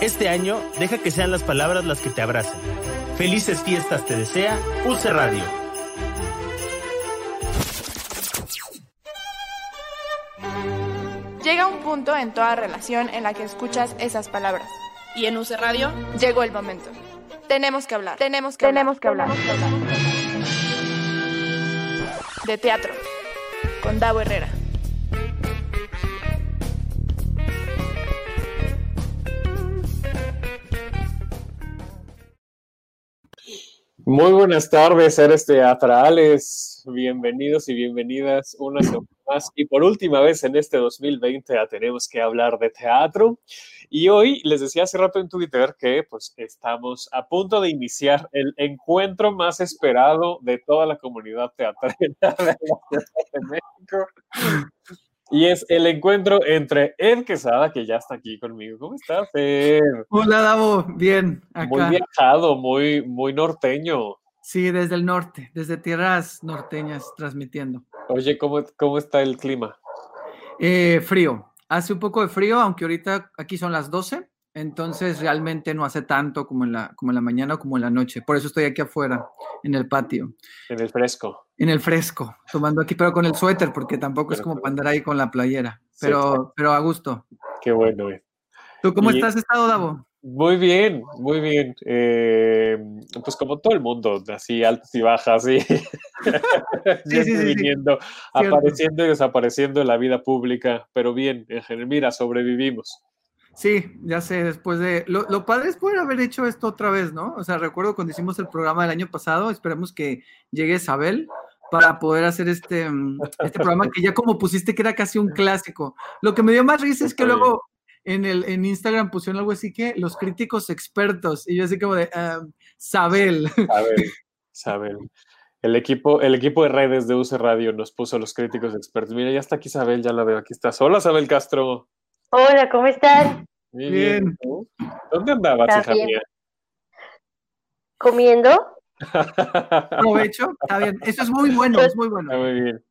Este año, deja que sean las palabras las que te abracen. Felices fiestas te desea UC Radio. Llega un punto en toda relación en la que escuchas esas palabras. Y en UC Radio llegó el momento. Tenemos que hablar. Tenemos que tenemos hablar. que hablar. De teatro. Con Davo Herrera. Muy buenas tardes, seres teatrales. Bienvenidos y bienvenidas una semana más y por última vez en este 2020 ya tenemos que hablar de teatro. Y hoy les decía hace rato en Twitter que pues estamos a punto de iniciar el encuentro más esperado de toda la comunidad teatral de México. Y es el encuentro entre Ed Quesada, que ya está aquí conmigo. ¿Cómo estás, Ed? Hola, Davo. Bien, acá. Muy viajado, muy, muy norteño. Sí, desde el norte, desde tierras norteñas transmitiendo. Oye, ¿cómo, cómo está el clima? Eh, frío. Hace un poco de frío, aunque ahorita aquí son las 12, entonces realmente no hace tanto como en la, como en la mañana o como en la noche. Por eso estoy aquí afuera, en el patio. En el fresco. En el fresco, tomando aquí, pero con el suéter, porque tampoco Pero es como para andar ahí con la playera, pero, pero a gusto. Qué bueno. ¿Tú cómo Y- estás estado, Davo? Muy bien, muy bien. Eh, pues como todo el mundo, así altas y bajas, sí, y sí, sí. viniendo, apareciendo y desapareciendo en la vida pública, pero bien, en general, mira, sobrevivimos. Sí, ya sé, después de... Lo, lo padre es poder haber hecho esto otra vez, ¿no? O sea, recuerdo cuando hicimos el programa del año pasado, esperemos que llegue Isabel para poder hacer este, mm, este programa que ya como pusiste que era casi un clásico. Lo que me dio más risa es que luego en, el, en Instagram pusieron algo así que los críticos expertos, y yo así como de, ah, Sabel. A ver, Isabel. El equipo, el equipo de redes de UC Radio nos puso los críticos expertos. Mira, ya está aquí Isabel, ya la veo, aquí estás. Hola, Isabel Castro. Hola, ¿cómo están? Muy Bien. ¿tú? ¿Dónde andabas, hija bien. mía? ¿Comiendo? Aprovecho, está bien. Eso es muy bueno, es muy Está bueno. muy bien.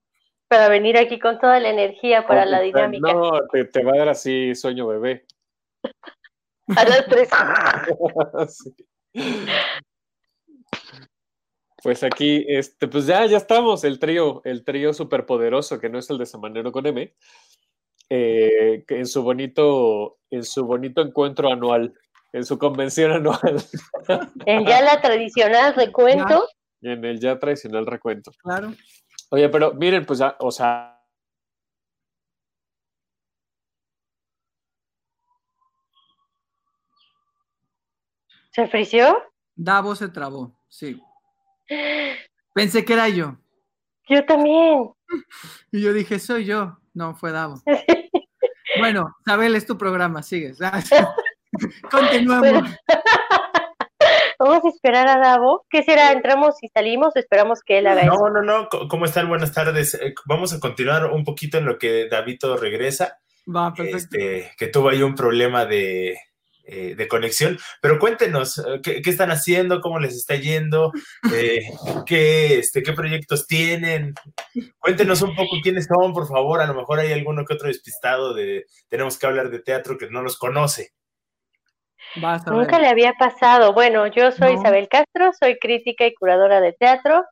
Para venir aquí con toda la energía para la dinámica. No, te, te va a dar así sueño bebé. A las tres. Sí. Pues aquí, este, pues ya, ya estamos, el trío, el trío superpoderoso, que no es el de Samanero con M, eh, en su bonito, en su bonito encuentro anual, en su convención anual, En ya la tradicional recuento. en el ya tradicional recuento. Claro. Oye, pero miren, pues ya, o sea, ¿Se frició? Davo se trabó, sí. Pensé que era yo. Yo también. Y yo dije, soy yo. No, fue Davo. Bueno, Sabel, es tu programa, sigues. Continuamos. Vamos a esperar a Davo. ¿Qué será? ¿Entramos y salimos? o Esperamos que él haga eso. No, no, no. ¿Cómo están? Buenas tardes. Eh, Vamos a continuar un poquito en lo que Davito regresa, Va, perfecto. este, que tuvo ahí un problema de, eh, de conexión. Pero cuéntenos, eh, ¿qué, qué están haciendo? ¿Cómo les está yendo? Eh, ¿qué, este, ¿Qué proyectos tienen? Cuéntenos un poco quiénes son, por favor. A lo mejor hay alguno que otro despistado de tenemos que hablar de teatro que no los conoce. Nunca le había pasado. Bueno, yo soy No. Isabel Castro, soy crítica y curadora de teatro.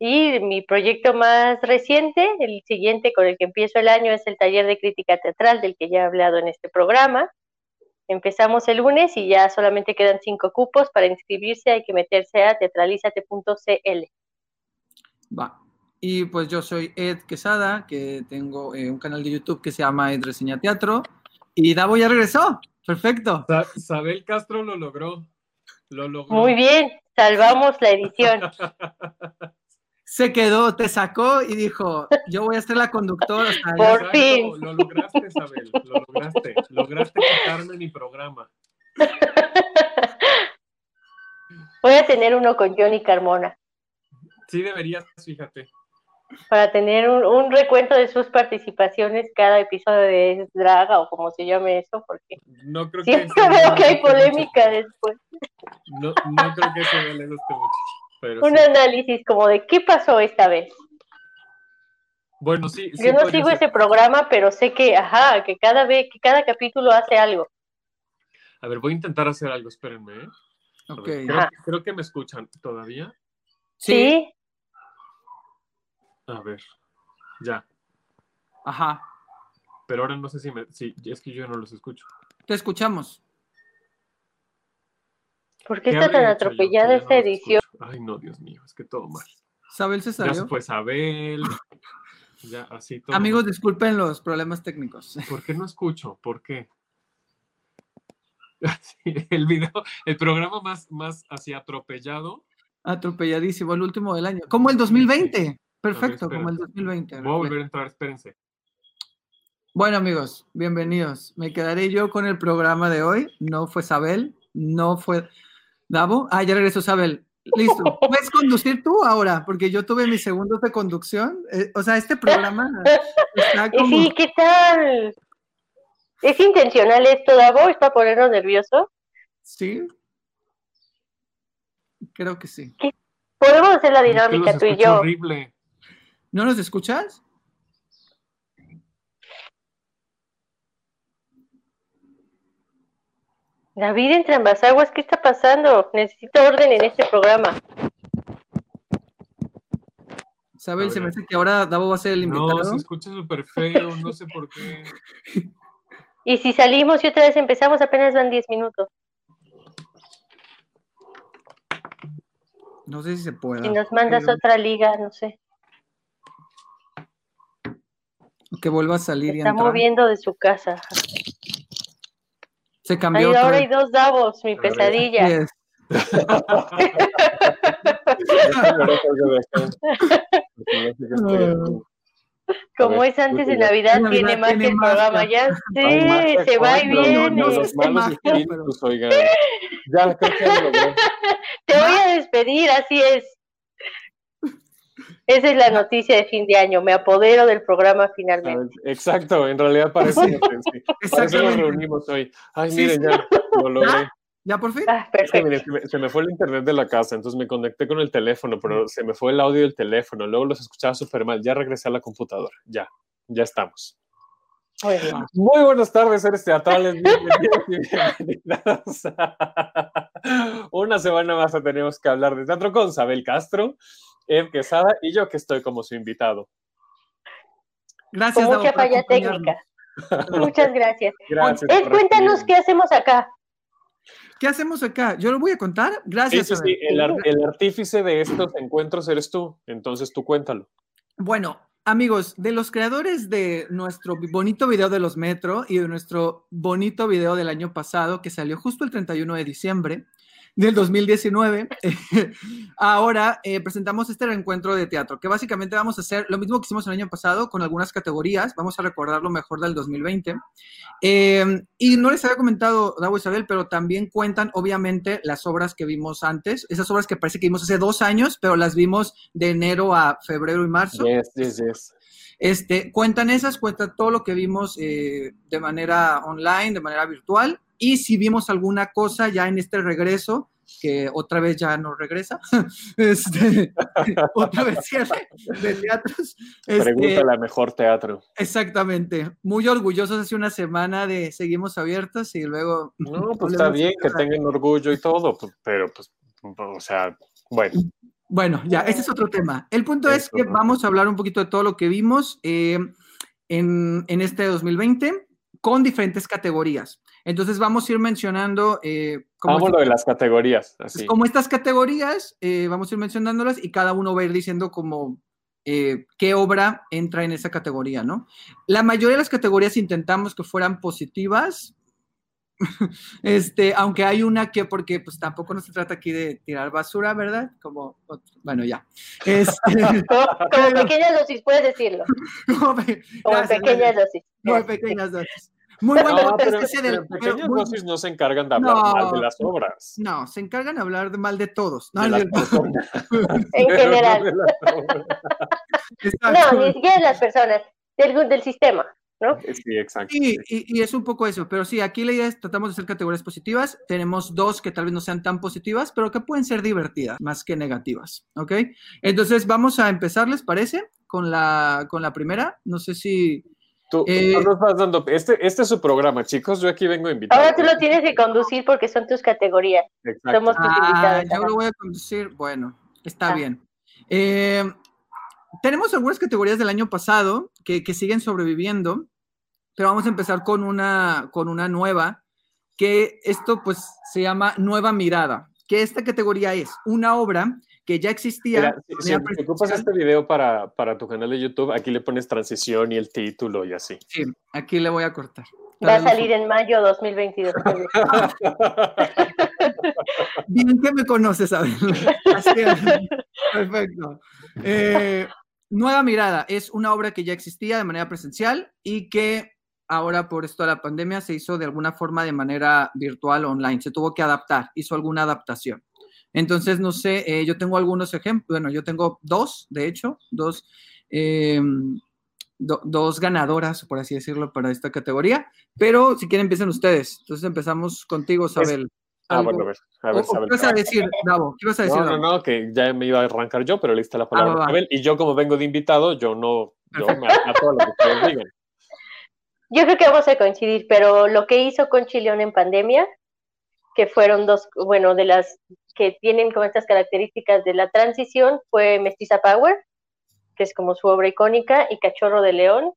Y mi proyecto más reciente, el siguiente con el que empiezo el año, es el taller de crítica teatral del que ya he hablado en este programa. Empezamos el lunes y ya solamente quedan cinco cupos. Para inscribirse hay que meterse a teatralizate.cl. Va. Y pues yo soy Ed Quesada, que tengo eh, un canal de YouTube que se llama Ed Reseña Teatro. Y Davo ya regresó. Perfecto. Sa- Sabel Castro lo logró. Lo logró. Muy bien, salvamos la edición. Se quedó, te sacó y dijo, yo voy a ser la conductora. hasta Por allá". fin. Lo lograste, Sabel. Lo lograste. Lograste quitarme mi programa. Voy a tener uno con Johnny Carmona Sí, deberías, fíjate. para tener un, un recuento de sus participaciones cada episodio de Draga o como se llame eso, porque No creo que siempre eso veo que hay polémica después. no creo que eso le guste mucho. Pero Un sí. análisis como de qué pasó esta vez. Bueno, sí. sí Yo no sigo ser. ese programa, pero sé que, ajá, que cada vez, que cada capítulo hace algo. A ver, voy a intentar hacer algo, espérenme. ¿eh? A Ok. ver, creo, creo que me escuchan todavía. Sí. A ver, ya. Ajá. Pero ahora no sé si me. Sí, es que yo no los escucho. Te escuchamos. ¿Por qué ¿Qué está tan atropellada esta edición? Ay, no, Dios mío, es que todo mal. Sabel se Ya se salió. fue Isabel. Ya, así todo. Amigos, disculpen los problemas técnicos. ¿Por qué no escucho? ¿Por qué? El video, el programa más, más así atropellado. Atropelladísimo, el último del año. Como el 2020. Perfecto, como el 2020. Voy a volver a entrar, espérense. Bueno, amigos, bienvenidos. Me quedaré yo con el programa de hoy. No fue Sabel, no fue Davo. Ah, ya regresó Sabel. Listo. ¿Puedes conducir tú ahora? Porque yo tuve mis segundos de conducción. Eh, o sea, este programa está como... sí, ¿qué tal? ¿Es intencional esto, Davo? ¿Es para ponernos nerviosos? Sí. Creo que sí. Podemos hacer la Es que dinámica los tú y yo. horrible. ¿No nos escuchas? David entra en Basaguas, ¿qué está pasando? Necesito orden en este programa. Sabel, se me hace que ahora Davo va a ser el invitado. No, se escucha súper feo, no sé por qué. Y si salimos y otra vez empezamos, apenas van 10 minutos. No sé si se puede. Si nos mandas otra liga, no sé. Que vuelva a salir Se y está entrar. moviendo de su casa. Se cambió ahora hay dos Davos, mi pesadilla. Yes. Como es antes de Navidad, Navidad tiene más que el programa. ya. Sí, se va y viene. no sé Los si malos magia, pero- espíritus, oigan. Ya, creo que ya lo logré. Te voy a despedir, así es. Esa es la noticia de fin de año. Me apodero del programa finalmente. Exacto, en realidad parece que sí. Para eso nos reunimos hoy. Ay, Sí, miren, sí. ya lo logré. ¿Ya por fin? Ah, Es que, perfecto. miren, se, me, se me fue el internet de la casa, entonces me conecté con el teléfono, pero se me fue el audio del teléfono, luego los escuchaba súper mal. Ya regresé a la computadora, ya, ya estamos. Muy bien. Muy buenas tardes, seres teatrales. Bienvenidos y bienvenidas. Una semana más tenemos que hablar de teatro con Sabel Castro, Ed Quesada y yo que estoy como su invitado. Gracias, Con Davo, mucha por falla técnica. Muchas gracias. Gracias. Ed, cuéntanos qué hacemos acá. ¿Qué hacemos acá? Yo lo voy a contar. Sí, Gracias. sí, Sabel. sí, el, ar- el artífice de estos encuentros eres tú, entonces tú cuéntalo. Bueno, amigos, de los creadores de nuestro bonito video de los Metro y de nuestro bonito video del año pasado, que salió justo el 31 de diciembre del 2019, ahora eh, presentamos este reencuentro de teatro, que básicamente vamos a hacer lo mismo que hicimos el año pasado con algunas categorías, vamos a recordar lo mejor del 2020. Eh, y no les había comentado, Davo Isabel, pero también cuentan, obviamente, las obras que vimos antes, esas obras que parece que vimos hace dos años, pero las vimos de enero a febrero y marzo. Yes, yes, yes. Este, cuentan esas, cuentan todo lo que vimos eh, de manera online, de manera virtual, y si vimos alguna cosa ya en este regreso, que otra vez ya no regresa, este, otra vez cierre de teatros. este, Pregunta la mejor teatro. exactamente, muy orgullosos hace una semana de seguimos abiertos y luego... No, pues está bien que tengan orgullo y todo, pues, pero pues, o sea, bueno. Bueno, ya, este es otro tema. El punto es Eso, que ¿no? vamos a hablar un poquito de todo lo que vimos eh, en, en este 2020 con diferentes categorías. Entonces vamos a ir mencionando eh, como, Vamos lo de las categorías, como estas categorías, eh, vamos a ir mencionándolas y cada uno va a ir diciendo como eh, qué obra entra en esa categoría, ¿no? La mayoría de las categorías intentamos que fueran positivas, este, aunque hay una que, porque pues tampoco no se trata aquí de tirar basura, ¿verdad? Como, otro- bueno, ya. Este, Como, como pequeñas dosis, puedes decirlo. como pe- Como gracias, pequeñas dosis. Muy pequeñas dosis. Muy buena No, pero, pero del- en pero pequeñas muy- dosis no se encargan de hablar No. mal de las obras. No, se encargan de hablar de mal de todos. No, de las personas, En pero general. de. Exacto. No, ni siquiera de las personas, del, del sistema, ¿no? Sí, exacto. Sí, y, y es un poco eso, pero sí, aquí la idea es tratamos de hacer categorías positivas. Tenemos dos que tal vez no sean tan positivas, pero que pueden ser divertidas más que negativas, ¿ok? Entonces vamos a empezar, ¿les parece? Con la, con la primera. No sé si... Tú, Eh, tú nos vas dando. Este, este es su programa, chicos. Yo aquí vengo invitado. Ahora tú lo tienes que conducir porque son tus categorías. Exacto. Somos tus Ah, invitados. yo lo voy a conducir. Bueno, está Ah. bien. Eh, tenemos algunas categorías del año pasado que, que siguen sobreviviendo, pero vamos a empezar con una, con una nueva, que esto pues se llama Nueva Mirada, que esta categoría es una obra que ya existía. Mira, si, si ocupas este video para, para tu canal de YouTube, aquí le pones transición y el título y así. Sí, aquí le voy a cortar. Va a salir en mayo 2022. Bien que me conoces, Abel. Perfecto. Eh, Nueva Mirada es una obra que ya existía de manera presencial y que ahora por esto de la pandemia se hizo de alguna forma de manera virtual online. Se tuvo que adaptar, hizo alguna adaptación. Entonces, no sé, eh, yo tengo algunos ejemplos, bueno, yo tengo dos, de hecho, dos, eh, do- dos ganadoras, por así decirlo, para esta categoría, pero si quieren empiecen ustedes. Entonces empezamos contigo, Sabel. Ah, bueno, a ver. A ver. ¿Qué vas a decir, Davo? ¿Qué vas a decir, No, no, no, que ya me iba a arrancar yo, pero le diste la palabra va, a va. Sabel. Y yo, como vengo de invitado, yo no. Yo Perfecto. me ato a lo que ustedes digan. Yo creo que vamos a coincidir, pero lo que hizo con Chileón en pandemia, que fueron dos, bueno, de las que tienen como estas características de la transición, fue Mestiza Power, que es como su obra icónica, y Cachorro de León.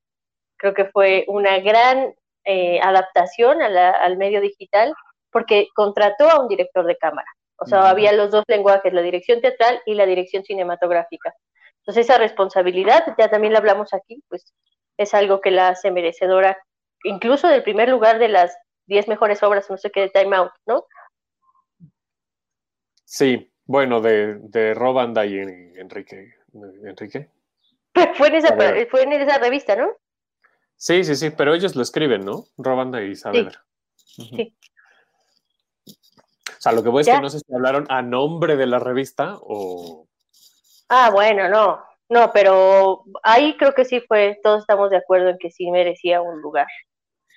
Creo que fue una gran eh, adaptación a la- al medio digital, porque contrató a un director de cámara. O sea, había los dos lenguajes, la dirección teatral y la dirección cinematográfica. Entonces, esa responsabilidad, ya también la hablamos aquí, pues es algo que la hace merecedora, incluso del primer lugar de las 10 mejores obras, no sé qué, de Time Out, ¿no? Sí, bueno, de, de Robanda y Enrique. ¿Enrique? Fue en, esa, A ver. fue en esa revista, ¿no? Sí, sí, sí, pero ellos lo escriben, ¿no? Robanda y Saavedra. Sí. O sea, lo que voy es que no sé si hablaron a nombre de la revista o. Ah, bueno, no, no, pero ahí creo que sí fue, todos estamos de acuerdo en que sí merecía un lugar.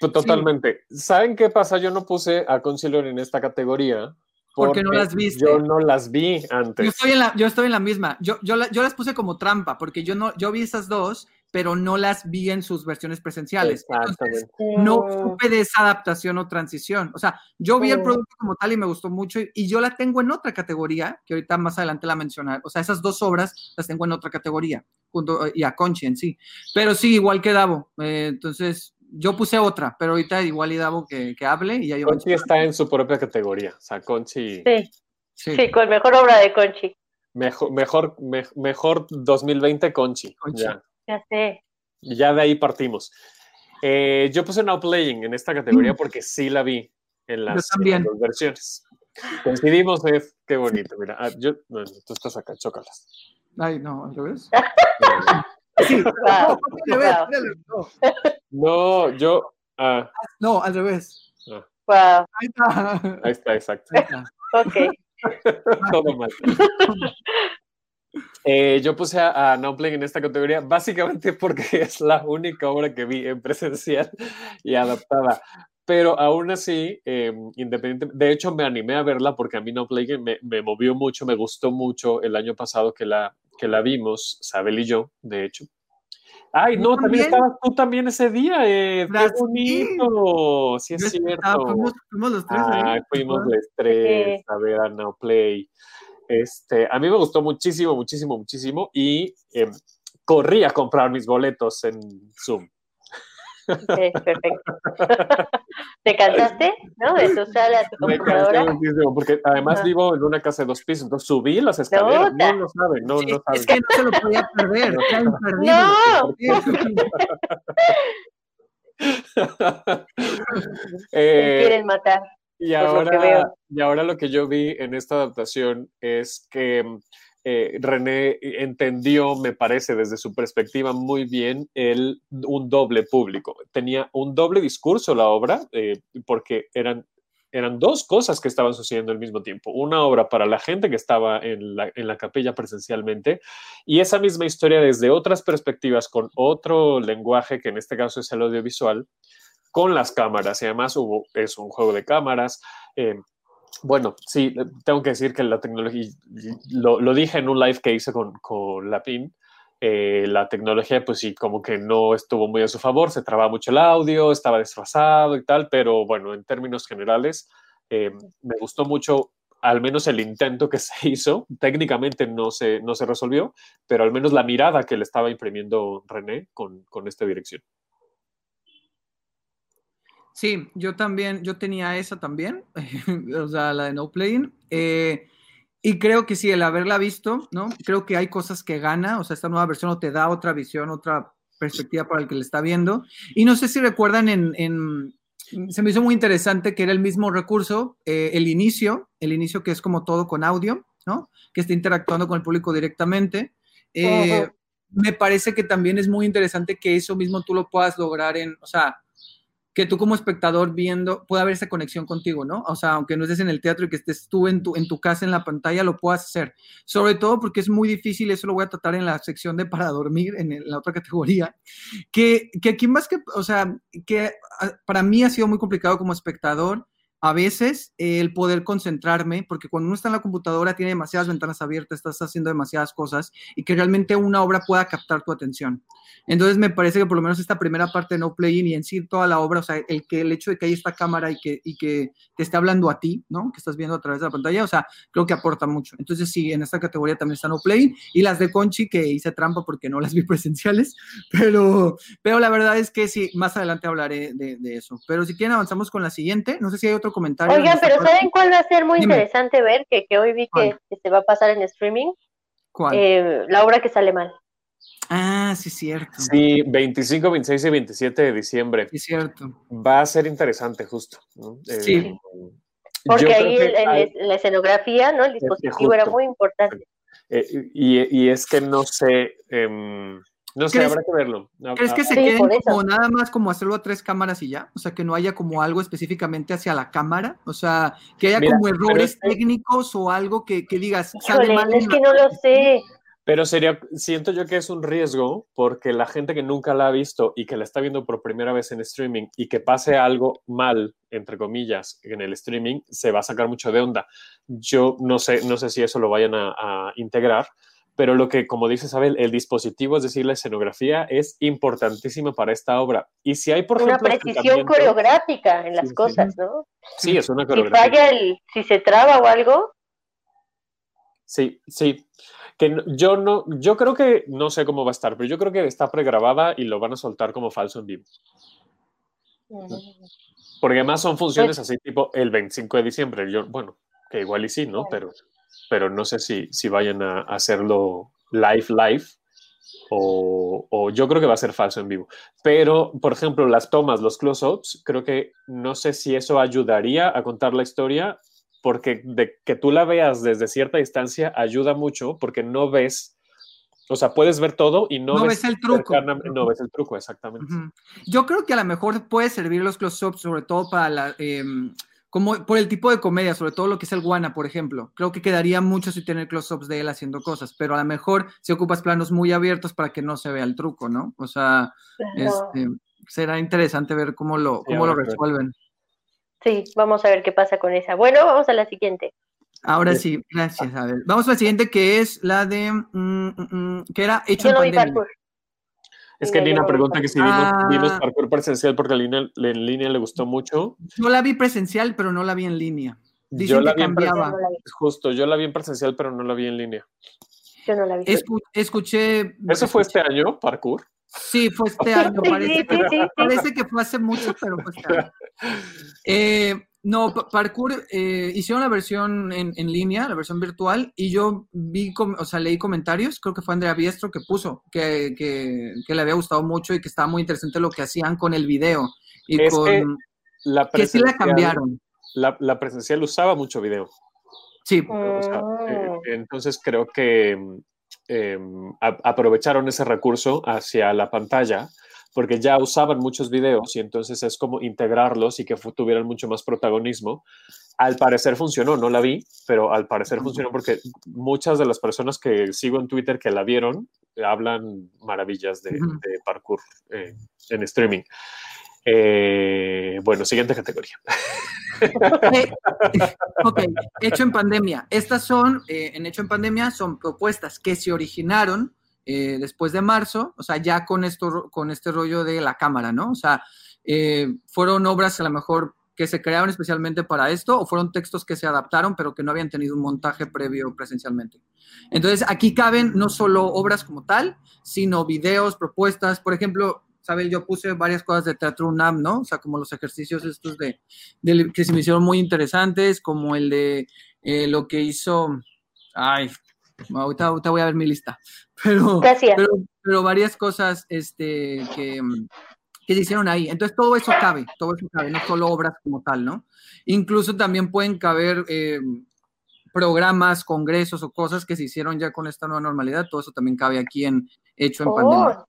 Pues, Totalmente. ¿Saben qué pasa? Yo no puse a Conciliar en esta categoría. Porque no las viste. Yo no las vi antes. Yo estoy en la, yo estoy en la misma. Yo, yo, la- yo las puse como trampa, porque yo no, yo vi esas dos, pero no las vi en sus versiones presenciales. Entonces, no supe de esa adaptación o transición. O sea, yo vi el producto como tal y me gustó mucho y, y yo la tengo en otra categoría, que ahorita más adelante la mencionar. O sea, esas dos obras las tengo en otra categoría, junto y a Conchi en sí. Pero sí, igual que Davo. Eh, entonces, yo puse otra, pero ahorita igual y Davo que, que hable y ya yo Conchi está en su propia categoría. O sea, Conchi. Sí, Sí, sí, con mejor obra de Conchi, Mejor, mejor, me- mejor 2020 Conchi. Conchi. Ya. ya sé. Y ya de ahí partimos. Eh, yo puse Now Playing en esta categoría porque sí la vi en las, en las dos versiones. Coincidimos, Ed. Qué bonito. Mira, ah, yo, no, tú estás acá, chócalas. Ay, no. Wow, No, al revés, wow, espérale, no. No, yo. ah, No, al revés. wow, Ahí está. ahí está, exacto. Ahí está. ok. Todo mal. Eh, yo puse a, a Now Playing en esta categoría básicamente porque es la única obra que vi en presencial y adaptada. Pero aún así, eh, independiente, de hecho me animé a verla porque a mí Now Playing me, me movió mucho, me gustó mucho el año pasado que la, que la vimos, Sabel y yo, de hecho. Ay, no, también también. estabas tú también ese día, eh. ¡Qué bonito! Sí, es cierto. estaba- fuimos, fuimos los tres. ahí. Ah, fuimos los tres a ver a Now Play. Este, a mí me gustó muchísimo, muchísimo, muchísimo y em, corrí a comprar mis boletos en Zoom. Perfecto. ¿Te cansaste? ¿No? De tu sala a tu Me cansé computadora. muchísimo porque además vivo en una casa de dos pisos, entonces subí las escaleras. No, no saben, no, no saben. Es que no se lo podía perder. ¡No! Eh, Me quieren matar. Y lo ahora, y ahora lo que yo vi en esta adaptación es que eh, René entendió, me parece, desde su perspectiva muy bien, el, un doble público. Tenía un doble discurso la obra, eh, porque eran, eran dos cosas que estaban sucediendo al mismo tiempo. Una obra para la gente que estaba en la, en la capilla presencialmente y esa misma historia desde otras perspectivas, con otro lenguaje, que en este caso es el audiovisual, con las cámaras y además hubo, es un juego de cámaras. eh, bueno, sí, tengo que decir que la tecnología, lo, dije en un live que hice con, con la PIN, Eh, la tecnología, pues sí, como que no estuvo muy a su favor, se trababa mucho el audio, estaba desfasado y tal, pero bueno, en términos generales, eh, me gustó mucho al menos el intento que se hizo, técnicamente no se, no se resolvió, pero al menos la mirada que le estaba imprimiendo René con, con esta dirección. Sí, yo también, yo tenía esa también, o sea, la de No Playing. Eh, y creo que sí, el haberla visto, ¿no? Creo que hay cosas que gana, o sea, esta nueva versión te da otra visión, otra perspectiva para el que le está viendo. Y no sé si recuerdan en, en se me hizo muy interesante que era el mismo recurso, eh, el inicio, el inicio que es como todo con audio, ¿no? Que está interactuando con el público directamente. Eh, me parece que también es muy interesante que eso mismo tú lo puedas lograr en, o sea, que tú como espectador viendo pueda haber esa conexión contigo, ¿no? O sea, aunque no estés en el teatro y que estés tú en tu, en tu casa en la pantalla, lo puedas hacer. Sobre todo porque es muy difícil, eso lo voy a tratar en la sección de para dormir, en, la otra categoría, que, que aquí más que, o sea, que ah, para mí ha sido muy complicado como espectador a veces el poder concentrarme, porque cuando uno está en la computadora tiene demasiadas ventanas abiertas, estás haciendo demasiadas cosas y que realmente una obra pueda captar tu atención. Entonces me parece que por lo menos esta primera parte de No Playing y en sí toda la obra, o sea, el, que, el hecho de que hay esta cámara y que, y que te esté hablando a ti, ¿no? Que estás viendo a través de la pantalla, o sea, creo que aporta mucho. Entonces sí, en esta categoría también está No Playing y las de Conchi que hice trampa porque no las vi presenciales, pero, pero la verdad es que sí, más adelante hablaré de, de eso. Pero si quieren avanzamos con la siguiente, no sé si hay otro comentario. Oigan, pero ¿saben cuál va a ser muy interesante ver? Que, que hoy vi que, se va a pasar en streaming. ¿Cuál? Eh, la obra que sale mal. Ah, sí, cierto. Sí, 25, 26 y 27 de diciembre. Sí, cierto. Va a ser interesante, justo. Sí. Eh, Porque ahí en, la escenografía, ¿no? El dispositivo era muy importante. Eh, y, y, es que no sé, em, no sé, habrá que verlo. ¿Crees que se quede como nada más como hacerlo a tres cámaras y ya? O sea, que no haya como algo específicamente hacia la cámara. O sea, que haya como errores técnicos o algo que, que digas. Híjole, es que no lo sé. Pero sería, siento yo que es un riesgo porque la gente que nunca la ha visto y que la está viendo por primera vez en streaming y que pase algo mal, entre comillas, en el streaming, se va a sacar mucho de onda. Yo no sé, no sé si eso lo vayan a, a integrar, pero lo que, como dice Isabel, el dispositivo, es decir, la escenografía, es importantísimo para esta obra. Y si hay, por una ejemplo... Una precisión coreográfica en las sí, cosas, ¿no? Sí, es una coreografía. Si falla, el, si se traba o algo... Sí, sí. Que yo no, yo creo que, no sé cómo va a estar, pero yo creo que está pregrabada y lo van a soltar como falso en vivo. Mm. Porque además son funciones pues, así tipo el 25 de diciembre. Yo, bueno, que igual y sí, ¿no? Pero pero no sé si, si vayan a hacerlo live, live, o, o, yo creo que va a ser falso en vivo. Pero, por ejemplo, las tomas, los close-ups, creo que no sé si eso ayudaría a contar la historia, porque de que tú la veas desde cierta distancia ayuda mucho, porque no ves, o sea, puedes ver todo y no, no ves, ves, el truco. No ves el truco, exactamente. Uh -huh. Yo creo que a lo mejor puede servir los close-ups, sobre todo para la... Eh, como por el tipo de comedia, sobre todo lo que es el guana, por ejemplo. Creo que quedaría mucho si tener close-ups de él haciendo cosas, pero a lo mejor si ocupas planos muy abiertos para que no se vea el truco, ¿no? O sea, este, será interesante ver cómo lo, cómo lo resuelven. Sí, vamos a ver qué pasa con esa. Bueno, vamos a la siguiente. Ahora sí, gracias. A ver, vamos a la siguiente que es la de mm, mm, que era hecho Yo en no pandemia. Es que Nina pregunta que si vimos, ah. vimos, parkour presencial porque a Lina, en línea le gustó mucho. Yo la vi presencial, pero no la vi en línea. Dicen yo la que vi cambiaba. Justo, yo la vi en presencial, pero no la vi en línea. Yo no la vi. Escu escuché. ¿Eso fue este año, parkour? Sí, fue este año. Parece, sí, que, sí, sí. parece que fue hace mucho, pero fue este año. Eh, no, pa- Parkour eh, hicieron la versión en, en línea, la versión virtual, y yo vi, com- o sea, leí comentarios, creo que fue Andrea Biestro que puso, que, que, que le había gustado mucho y que estaba muy interesante lo que hacían con el video. Y Es con, que La que sí la cambiaron. La, la presencial usaba mucho video. Sí, O sea, eh, Mm. entonces creo que eh, a- aprovecharon ese recurso hacia la pantalla porque ya usaban muchos videos y entonces es como integrarlos y que tuvieran mucho más protagonismo. Al parecer funcionó, no la vi, pero al parecer funcionó porque muchas de las personas que sigo en Twitter que la vieron eh, hablan maravillas de, de parkour eh, en streaming. Eh, bueno, siguiente categoría. Eh, ok, hecho en pandemia. Estas son, eh, en hecho en pandemia, son propuestas que se originaron eh, después de marzo, o sea, ya con, esto, con este rollo de la cámara, ¿no? O sea, eh, fueron obras a lo mejor que se crearon especialmente para esto o fueron textos que se adaptaron pero que no habían tenido un montaje previo presencialmente. Entonces, aquí caben no solo obras como tal, sino videos, propuestas. Por ejemplo, Sabel, yo puse varias cosas de Teatro UNAM, ¿no? O sea, como los ejercicios estos de, que se me hicieron muy interesantes, como el de eh, lo que hizo, ay, ahorita, ahorita, voy a ver mi lista, pero, pero, pero, varias cosas este, que, que se hicieron ahí. Entonces, todo eso cabe, todo eso cabe, no solo obras como tal, ¿no? Incluso también pueden caber eh, programas, congresos o cosas que se hicieron ya con esta nueva normalidad, todo eso también cabe aquí en hecho en pandemia.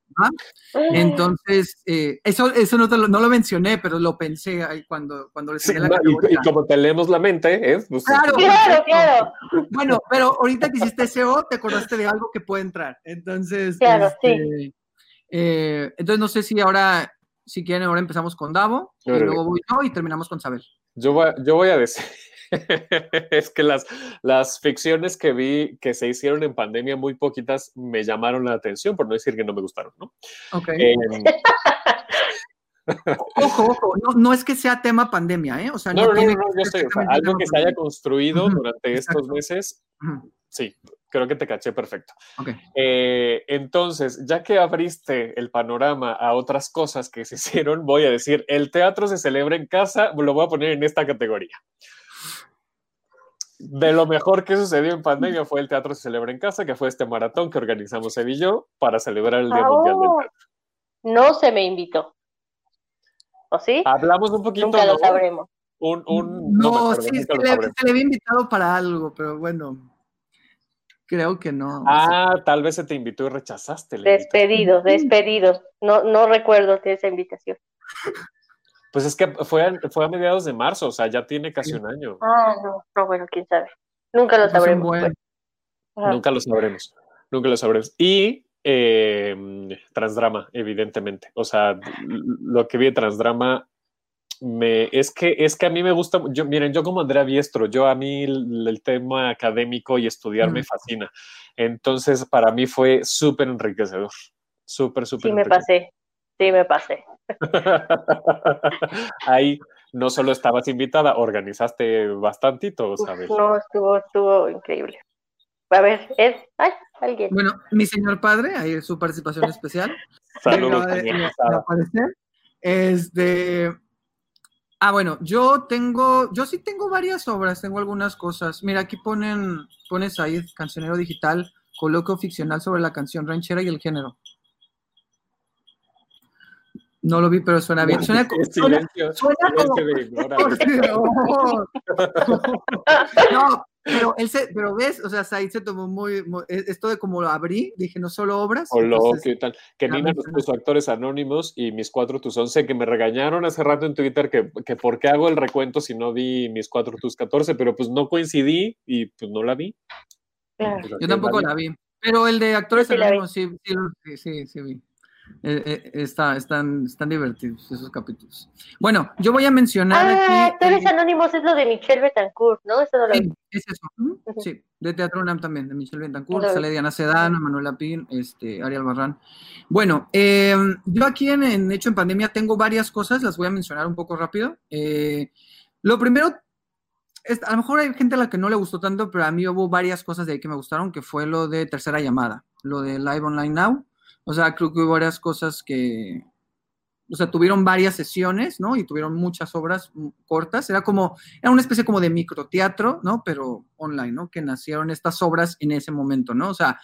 Oh. Entonces, eh, eso, eso no, lo, no, lo, mencioné, pero lo pensé ahí cuando, cuando sí, la y, y, como te leemos la mente, ¿eh? Pues, claro, claro, claro. Bueno, pero ahorita que hiciste SEO, te acordaste de algo que puede entrar. Entonces, claro, este, sí. Eh, entonces no sé si ahora, si quieren, ahora empezamos con Davo, y luego voy yo y terminamos con Sabel. Yo voy, yo voy a decir, es que las, las ficciones que vi que se hicieron en pandemia, muy poquitas me llamaron la atención, por no decir que no me gustaron, ¿no? Ok. Eh, ojo, ojo, no, no, es que sea tema pandemia, ¿eh? O sea, no, no, no, no, yo o sea, algo que se haya construido durante estos meses, sí, creo que te caché perfecto. Okay. Eh, entonces, ya que abriste el panorama a otras cosas que se hicieron, voy a decir, el teatro se celebra en casa, lo voy a poner en esta categoría de lo mejor que sucedió en pandemia fue el Teatro se celebra en casa, que fue este maratón que organizamos Ed y yo para celebrar el Día Mundial del Teatro. No se me invitó. ¿O sí? Hablamos un poquito. Nunca lo sabremos. Un, un, no, no acuerdo, sí, se le, se le, había invitado para algo, pero bueno, creo que no. Ah, tal vez se te invitó y rechazaste. Despedido, despedido. No, no recuerdo de esa invitación. Pues es que fue a, fue a mediados de marzo, o sea, ya tiene casi un año. Ah, no, no, bueno, quién sabe. Nunca lo sabremos. Pues. Nunca lo sabremos. Nunca lo sabremos. Y eh, Transdrama, evidentemente. O sea, lo que vi de Transdrama me, es que es que a mí me gusta, yo, miren, yo como Andrea Biestro, yo a mí el, el tema académico y estudiar mm. me fascina. Entonces, para mí fue súper enriquecedor. Súper, súper. Sí, me pasé. Sí, me pasé. Ahí no solo estabas invitada, organizaste bastantito, ¿sabes? No, estuvo, estuvo increíble. A ver, Ed, ay, alguien. Bueno, mi señor padre, ahí es su participación especial. Saludos. Este. Ah, bueno, yo tengo, yo sí tengo varias obras, tengo algunas cosas. Mira, aquí ponen, pones ahí, cancionero digital, coloquio ficcional sobre la canción ranchera y el género. No lo vi, pero suena bien. Suena, suena, suena como... no, pero, él se, pero ves, o sea, Said se tomó muy, muy, e, esto de como lo abrí, dije, no solo obras. O lo que tal. Que Nina nos puso actores anónimos y mis cuatro tus once, que me regañaron hace rato en Twitter que, que por qué hago el recuento si no vi mis cuatro tus catorce, pero pues no coincidí y pues no la vi. Claro. Yo tampoco la vi. Pero el de actores sí anónimos, sí, sí, sí, sí, vi. Eh, eh, está, están, están divertidos esos capítulos. Bueno, yo voy a mencionar ah, aquí. Actores Anónimos es lo de Michelle Betancourt, ¿no? Eso no lo sí, es eso. Sí, de Teatro UNAM también, de Michelle Betancourt, sale Diana Sedana, Manuela Pin, este, Ariel Barran. Bueno, eh, yo aquí en, en, Hecho en Pandemia tengo varias cosas, las voy a mencionar un poco rápido. Eh, lo primero, es, a lo mejor hay gente a la que no le gustó tanto, pero a mí hubo varias cosas de ahí que me gustaron, que fue lo de Tercera Llamada, lo de Live Online Now o sea, creo que hubo varias cosas que, o sea, tuvieron varias sesiones, ¿no? Y tuvieron muchas obras cortas. Era como, era una especie como de microteatro, ¿no? Pero online, ¿no? Que nacieron estas obras en ese momento, ¿no? O sea,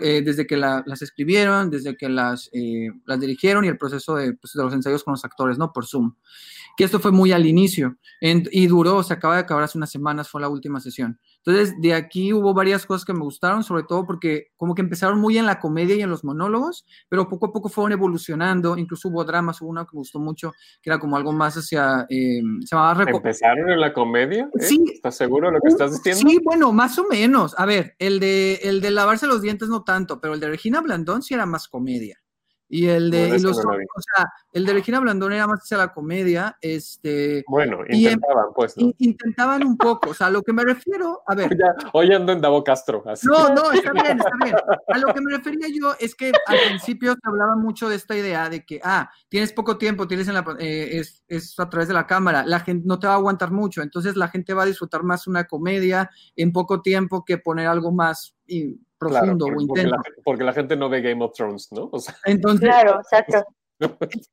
eh, desde que la, las escribieron, desde que las, eh, las dirigieron y el proceso de, pues, de, los ensayos con los actores, ¿no? Por Zoom. Que esto fue muy al inicio en, y duró, se acaba de acabar hace unas semanas, fue la última sesión. Entonces, de aquí hubo varias cosas que me gustaron, sobre todo porque como que empezaron muy en la comedia y en los monólogos, pero poco a poco fueron evolucionando, incluso hubo dramas, hubo una que me gustó mucho, que era como algo más hacia, eh, se llamaba... ¿Empezaron en la comedia? ¿Eh? Sí. ¿Estás seguro de lo que estás diciendo? Sí, bueno, más o menos. A ver, el de, el de lavarse los dientes no tanto, pero el de Regina Blandón sí era más comedia. Y el de, No, y ese los, no lo vi. o sea, el de Regina Blandón era más hacia la comedia, este, Bueno, Y en- intentaban, pues, intentaban un poco, o sea, a lo que me refiero, a ver, Ya, hoy ando en Davo Castro, así. no, no, está bien, está bien. A lo que me refería yo es que al principio se hablaba mucho de esta idea de que, ah, tienes poco tiempo, tienes en la, eh, es, es a través de la cámara, la gente no te va a aguantar mucho, entonces la gente va a disfrutar más una comedia en poco tiempo que poner algo más y, Claro, profundo porque, o porque intenso. la, porque la gente no ve Game of Thrones, ¿no? O sea, Entonces, Claro, exacto.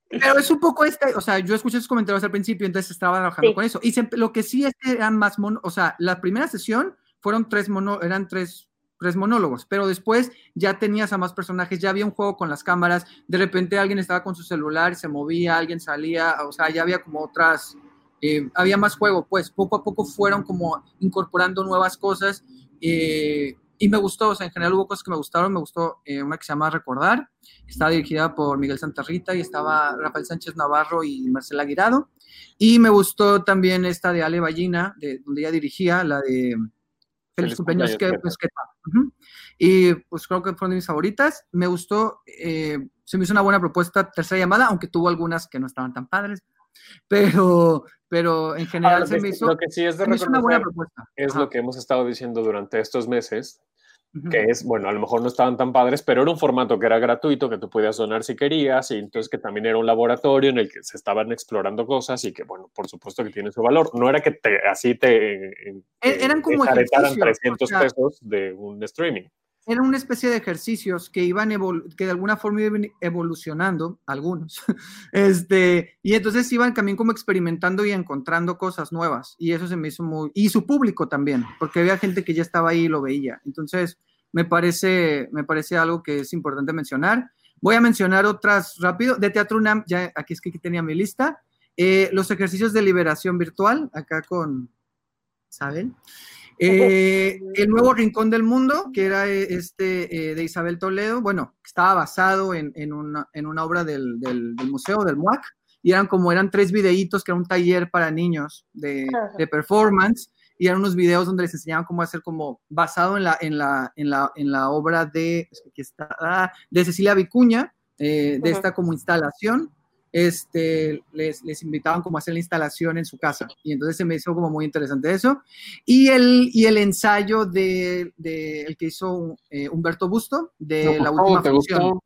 Pero es un poco este, o sea, yo escuché sus comentarios al principio, entonces estaba trabajando Sí. con eso. Y se- lo que sí es que eran más mono, o sea, la primera sesión fueron tres mono, eran tres, tres monólogos, pero después ya tenías a más personajes, ya había un juego con las cámaras, de repente alguien estaba con su celular, se movía, alguien salía, o sea, ya había como otras, eh, había más juego, pues poco a poco fueron como incorporando nuevas cosas. eh, y me gustó, o sea, en general hubo cosas que me gustaron, me gustó eh, una que se llama Recordar, estaba dirigida por Miguel Santarrita y estaba Rafael Sánchez Navarro y Marcela Guirado. Y me gustó también esta de Ale Ballina, de, donde ella dirigía, la de Feliz Feliz cumpleaños, que, pues, ¿qué tal? Ujú. Y pues creo que fueron de mis favoritas. Me gustó, eh, se me hizo una buena propuesta, tercera llamada, aunque tuvo algunas que no estaban tan padres. Pero, pero en Ah, general lo, se que, me hizo, lo que sí es de hizo una buena reconocer propuesta. es Ajá. lo que hemos estado diciendo durante estos meses, Que es, bueno, a lo mejor no estaban tan padres, pero era un formato que era gratuito, que tú podías donar si querías, y entonces que también era un laboratorio en el que se estaban explorando cosas y que, bueno, por supuesto que tiene su valor. No era que te, así te, eh, E- eran como enjaretaran ejercicios, 300 o sea, pesos de un streaming. Era una especie de ejercicios que iban que de alguna forma iban evolucionando, algunos, este, y entonces iban también como experimentando y encontrando cosas nuevas, y eso se me hizo muy, y su público también, porque había gente que ya estaba ahí y lo veía, entonces me parece, me parece algo que es importante mencionar. Voy a mencionar otras rápido, de Teatro UNAM, ya aquí es que aquí tenía mi lista, Eh, los ejercicios de liberación virtual, acá con, ¿saben? Eh, el nuevo Rincón del Mundo, que era eh, este eh, de Isabel Toledo, bueno, estaba basado en, en una, en una obra del, del- del museo, del MUAC, y eran como, eran tres videitos, que era un taller para niños de, de performance, y eran unos videos donde les enseñaban cómo hacer como, basado en la, en la, en la, en la obra de, aquí está, ah, de Cecilia Vicuña, eh, de esta como instalación, este, les, les invitaban como a hacer la instalación en su casa. Y entonces se me hizo como muy interesante eso. Y el, y el ensayo de, de el que hizo eh, Humberto Busto, de No, pues, la todo última te función. gustó.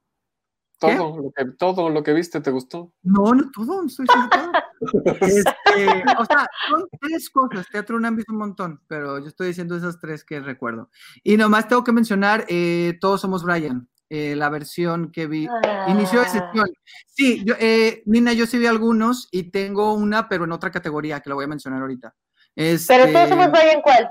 Todo lo, que, todo lo que viste te gustó. No, no todo, no estoy diciendo todo. Este, o sea, son tres cosas. Teatro UNAM visto un montón, pero yo estoy diciendo esas tres que recuerdo. Y nomás tengo que mencionar eh, Todos Somos Brian, eh, la versión que vi. Inicio de Ah, sesión. Sí, yo, eh, Nina, yo sí vi algunos y tengo una, pero en otra categoría que la voy a mencionar ahorita. Pero todos Este, somos Brian, ¿cuál?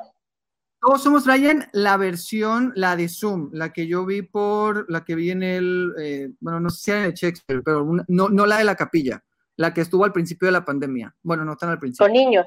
Todos somos Ryan, la versión, la de Zoom, la que yo vi por, la que vi en el, eh, bueno, no sé si era en el Shakespeare, pero una- no, no la de la capilla, la que estuvo al principio de la pandemia. Bueno, no tan al principio. Con niños.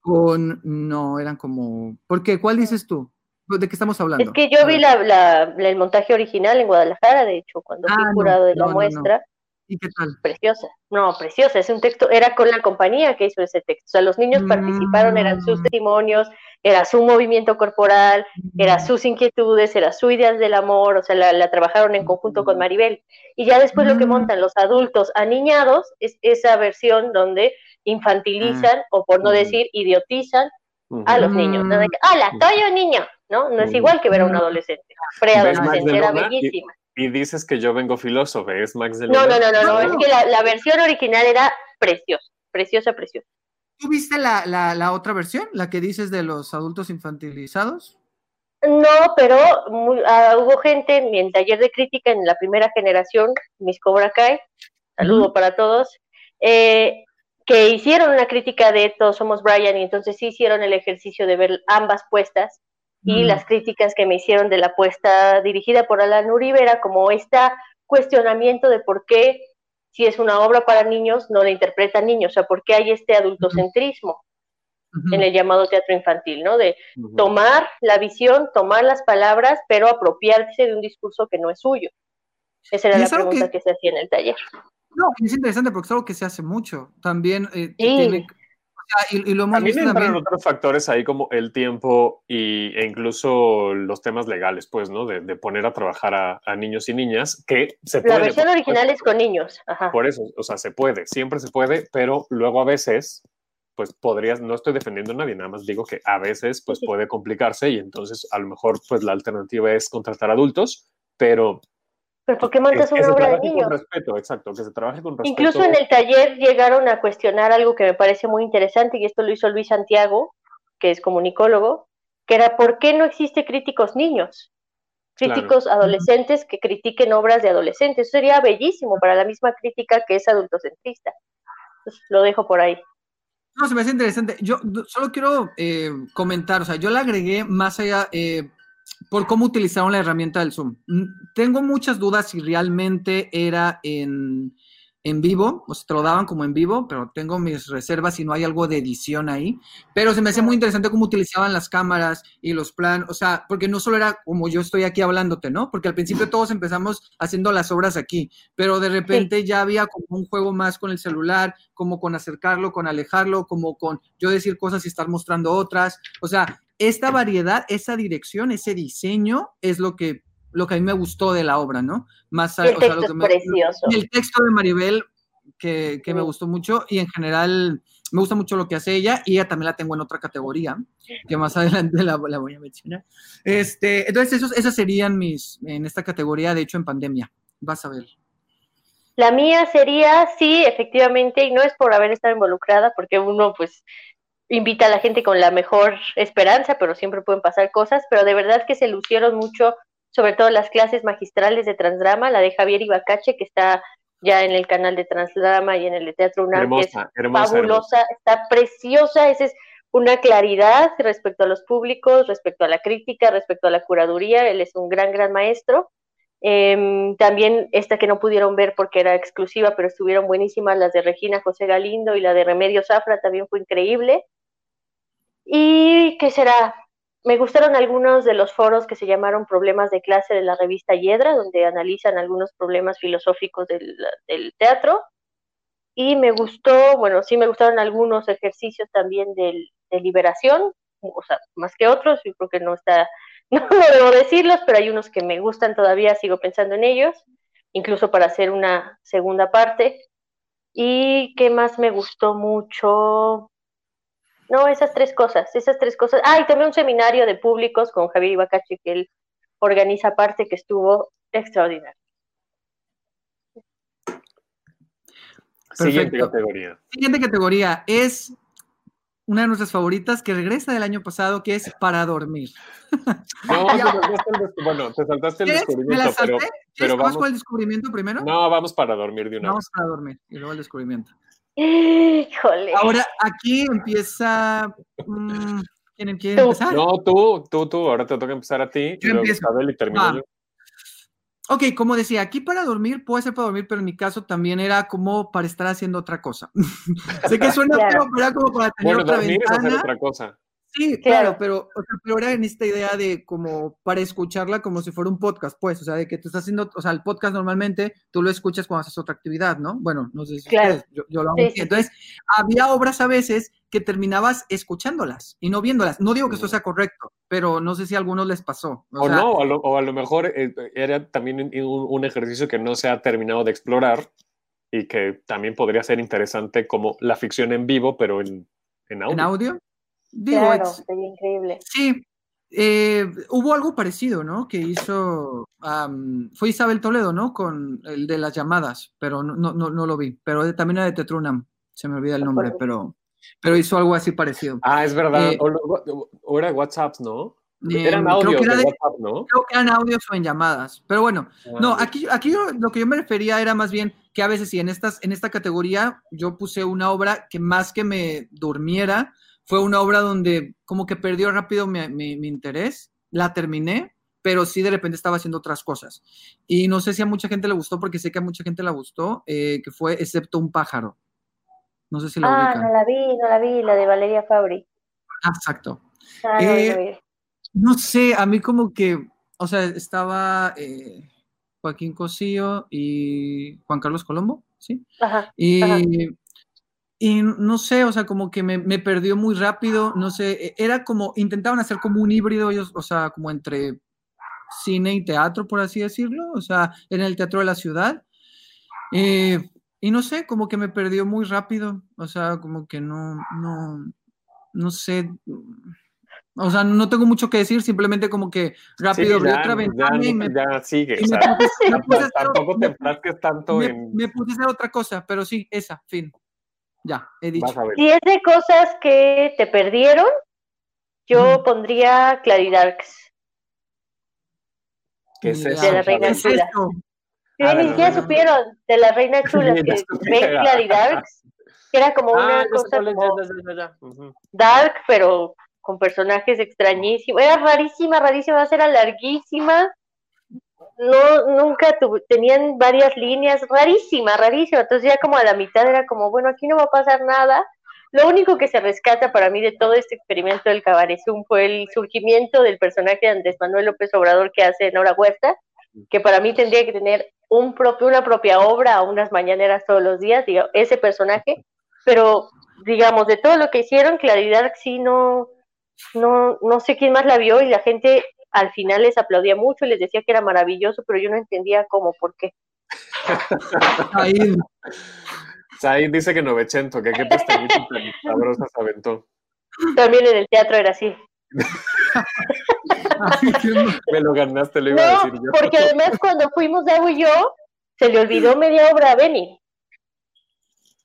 Con, no, eran como, ¿por qué? ¿Cuál dices tú? ¿De qué estamos hablando? Es que yo vi la, la- la- el montaje original en Guadalajara, de hecho, cuando Ah, fui no, jurado de la no, no, no. muestra. ¿Y qué tal? Preciosa. No, preciosa. Es un texto, era con la compañía que hizo ese texto. O sea, los niños participaron, eran sus Mm. testimonios, era su movimiento corporal, era sus inquietudes, era su ideas del amor, o sea, la, la trabajaron en conjunto con Maribel. Y ya después lo que Mm. montan los adultos aniñados es esa versión donde infantilizan, o por no Mm. decir, idiotizan a los niños. ¿no? De que, Hola, soy un niño, ¿no? No es igual que ver a un adolescente. ¿Ves, Preadolescente, era bellísima. Y dices que yo vengo filósofo, es Max de No, Luna. no, no, no, no, No. es que la, la versión original era preciosa, preciosa, preciosa. ¿Tú viste la, la, la otra versión, la que dices de los adultos infantilizados? No, pero muy- ah, hubo gente en mi taller de crítica en la primera generación, mis Cobra Kai, saludo para todos, eh, que hicieron una crítica de Todos Somos Brian y entonces sí hicieron el ejercicio de ver ambas puestas y Mm. las críticas que me hicieron de la puesta dirigida por Alan Uribe era como este cuestionamiento de por qué si es una obra para niños no la interpretan niños, o sea, por qué hay este adultocentrismo en el llamado teatro infantil, ¿no? De tomar la visión, tomar las palabras, pero apropiarse de un discurso que no es suyo. Esa era la pregunta que- que... se hacía en el taller. No, es interesante porque es algo que se hace mucho. También eh, Sí. tiene, y, y lo hemos También visto entran también. otros factores ahí como el tiempo y, e incluso los temas legales, pues, ¿no? De, de poner a trabajar a, a niños y niñas, que se La puede. versión por original es con niños. Ajá. Por eso, o sea, se puede, siempre se puede, pero luego a veces, pues podrías, no estoy defendiendo a nadie, nada más digo que a veces, pues puede complicarse y entonces a lo mejor, pues la alternativa es contratar adultos, pero Pero ¿por qué que, montas que una se obra de trabaje niños? con respeto, exacto, que se trabaje con respeto. Incluso en el taller llegaron a cuestionar algo que me parece muy interesante, y esto lo hizo Luis Santiago, que es comunicólogo, que era ¿por qué no existe críticos niños? Claro. Críticos adolescentes que critiquen obras de adolescentes. Eso sería bellísimo para la misma crítica que es adultocentrista. Entonces, lo dejo por ahí. No, se me hace interesante. Yo solo quiero eh, comentar, o sea, yo la agregué más allá eh, por cómo utilizaron la herramienta del Zoom. Tengo muchas dudas si realmente era en, en vivo, o sea, te lo daban como en vivo, pero tengo mis reservas si no hay algo de edición ahí. Pero se me hace muy interesante cómo utilizaban las cámaras y los planos, o sea, porque no solo era como yo estoy aquí hablándote, ¿no? Porque al principio todos empezamos haciendo las obras aquí, pero de repente ya había como un juego más con el celular, como con acercarlo, con alejarlo, como con yo decir cosas y estar mostrando otras. O sea, esta variedad, esa dirección, ese diseño es lo que, lo que a mí me gustó de la obra, ¿no? Más el o sea, texto lo es que me- precioso. y el texto de Maribel, que, que me gustó mucho, y en general me gusta mucho lo que hace ella, y ella también la tengo en otra categoría, que más adelante la, la voy a mencionar. Este, entonces, esos, esas serían mis, en esta categoría, de hecho, en pandemia. Vas a ver. La mía sería, sí, efectivamente, y no es por haber estado involucrada, porque uno pues invita a la gente con la mejor esperanza, pero siempre pueden pasar cosas, pero de verdad que se lucieron mucho, sobre todo las clases magistrales de Transdrama, la de Javier Ibacache, que está ya en el canal de Transdrama y en el de Teatro UNAM, que es hermosa, hermosa, hermosa. fabulosa, está preciosa, esa es una claridad respecto a los públicos, respecto a la crítica, respecto a la curaduría, él es un gran, gran maestro. Em, también esta que no pudieron ver porque era exclusiva, pero estuvieron buenísimas, las de Regina José Galindo y la de Remedio Zafra también fue increíble. ¿Y qué será? Me gustaron algunos de los foros que se llamaron Problemas de clase de la revista Hiedra, donde analizan algunos problemas filosóficos del, teatro. Y me gustó, bueno, sí me gustaron algunos ejercicios también de liberación, o sea, más que otros, yo creo que no está, no, no debo decirlos, pero hay unos que me gustan todavía, sigo pensando en ellos, incluso para hacer una segunda parte. ¿Y qué más me gustó mucho? No, esas tres cosas, esas tres cosas. Ah, y también un seminario de públicos con Javier Ibacache que él organiza aparte, que estuvo extraordinario. Siguiente categoría. Siguiente categoría es una de nuestras favoritas que regresa del año pasado, que es para dormir. No, te saltaste el bueno, te saltaste el ¿Quieres? ¿Me descubrimiento, la salté? pero, ¿Quieres pero vamos vamos, con el descubrimiento primero? no, vamos para dormir de una Vamos vez. para dormir y luego el descubrimiento. Híjole. Ahora, aquí empieza. mm, ¿Quién quiere Tú. empezar? No, tú, tú, tú, ahora te toca empezar a ti, y Yo luego empiezo. Isabel y termino yo. Ok, como decía, aquí para dormir puede ser para dormir, pero en mi caso también era como para estar haciendo otra cosa. sé que suena Claro. pero era como para tener Bueno, otra dormir es hacer otra cosa. Sí, Claro. claro, pero, o sea, pero era en esta idea de como para escucharla como si fuera un podcast, pues, o sea, de que tú estás haciendo, o sea, el podcast normalmente tú lo escuchas cuando haces otra actividad, ¿no? Bueno, no sé si Claro. ustedes, yo, yo lo hago Sí, sí. Entonces, había obras a veces que terminabas escuchándolas y no viéndolas. No digo que esto Mm. sea correcto, pero no sé si a algunos les pasó. O, sea, no, o a, lo, o a lo mejor eh, era también un, un- un ejercicio que no se ha terminado de explorar y que también podría ser interesante como la ficción en vivo, pero en, en audio. en audio. Digo, Claro, ex- sería increíble. Sí, eh, hubo algo parecido, ¿no? Que hizo, fue Isabel Toledo, ¿no? Con el de las llamadas, pero no, no, no, no lo vi. Pero de- también era de Tetrunam, se me olvida el nombre, pero, pero hizo algo así parecido. Ah, es verdad. Eh, o, o era WhatsApp, ¿no? Eh, Eran creo audios que era de de- WhatsApp, ¿no? Creo que eran audios o en llamadas, pero bueno, no, Ah, aquí, aquí yo- lo que yo me refería era más bien que a veces sí, en, estas, en esta categoría yo puse una obra que más que me durmiera, fue una obra donde como que perdió rápido mi, mi- mi interés, la terminé, pero sí de repente estaba haciendo otras cosas. Y no sé si a mucha gente le gustó, porque sé que a mucha gente le gustó, eh, que fue Excepto un pájaro. No sé si la Ah, ubican. no la vi, no la vi, la de Valeria Fabri. Ah, exacto. Ah, no, Eh. No sé, a mí como que, o sea, estaba eh, Joaquín Cosío y Juan Carlos Colombo, ¿sí? Ajá, Y, Ajá. Y no sé, o sea, como que me, me, perdió muy rápido, no sé, e, era como, intentaban hacer como un híbrido ellos, o sea, como entre cine y teatro, por así decirlo, o sea, en el Teatro de la Ciudad. Eh, y no sé, como que me perdió muy rápido, o sea, como que no, no, no sé, o sea, no tengo mucho que decir, simplemente como que rápido sí, abrí otra ventana ya, y me, ya sigue. me o sea, puse- me puse a hacer- tampoco te me- enfrasques tanto me- en. me puse a hacer otra cosa, pero sí, esa, fin. Ya, he dicho. Ver. Si es de cosas que te perdieron, yo Ujú. pondría Claridarks. ¿Qué es eso? De la Reina ¿Qué es Chula. esto? Sí, Ah, siquiera la- supieron de la Reina Chula, Ya que ven Claridarks, que era como Ah, una ya cosa es, como ya, ya, ya, ya. Ujú. dark, pero con personajes extrañísimos. Era rarísima, rarísima, era larguísima. No, nunca tu- tenían varias líneas, rarísima, rarísima. Entonces ya como a la mitad era como, bueno, aquí no va a pasar nada. Lo único que se rescata para mí de todo este experimento del Cabaret Zoom fue el surgimiento del personaje de Andrés Manuel López Obrador que hace Nora Huerta, que para mí tendría que tener un propio, una propia obra o unas mañaneras todos los días, digo, ese personaje, pero digamos, de todo lo que hicieron, Claridad sí no, no, no sé quién más la vio y la gente al final les aplaudía mucho y les decía que era maravilloso, pero yo no entendía cómo, por qué. Ahí, Said dice que 900, que qué pestañita tan sabrosa se aventó. También en el teatro era así. Me lo ganaste, lo iba a No, decir yo. porque además cuando fuimos Dago y yo, se le olvidó media obra a Benny.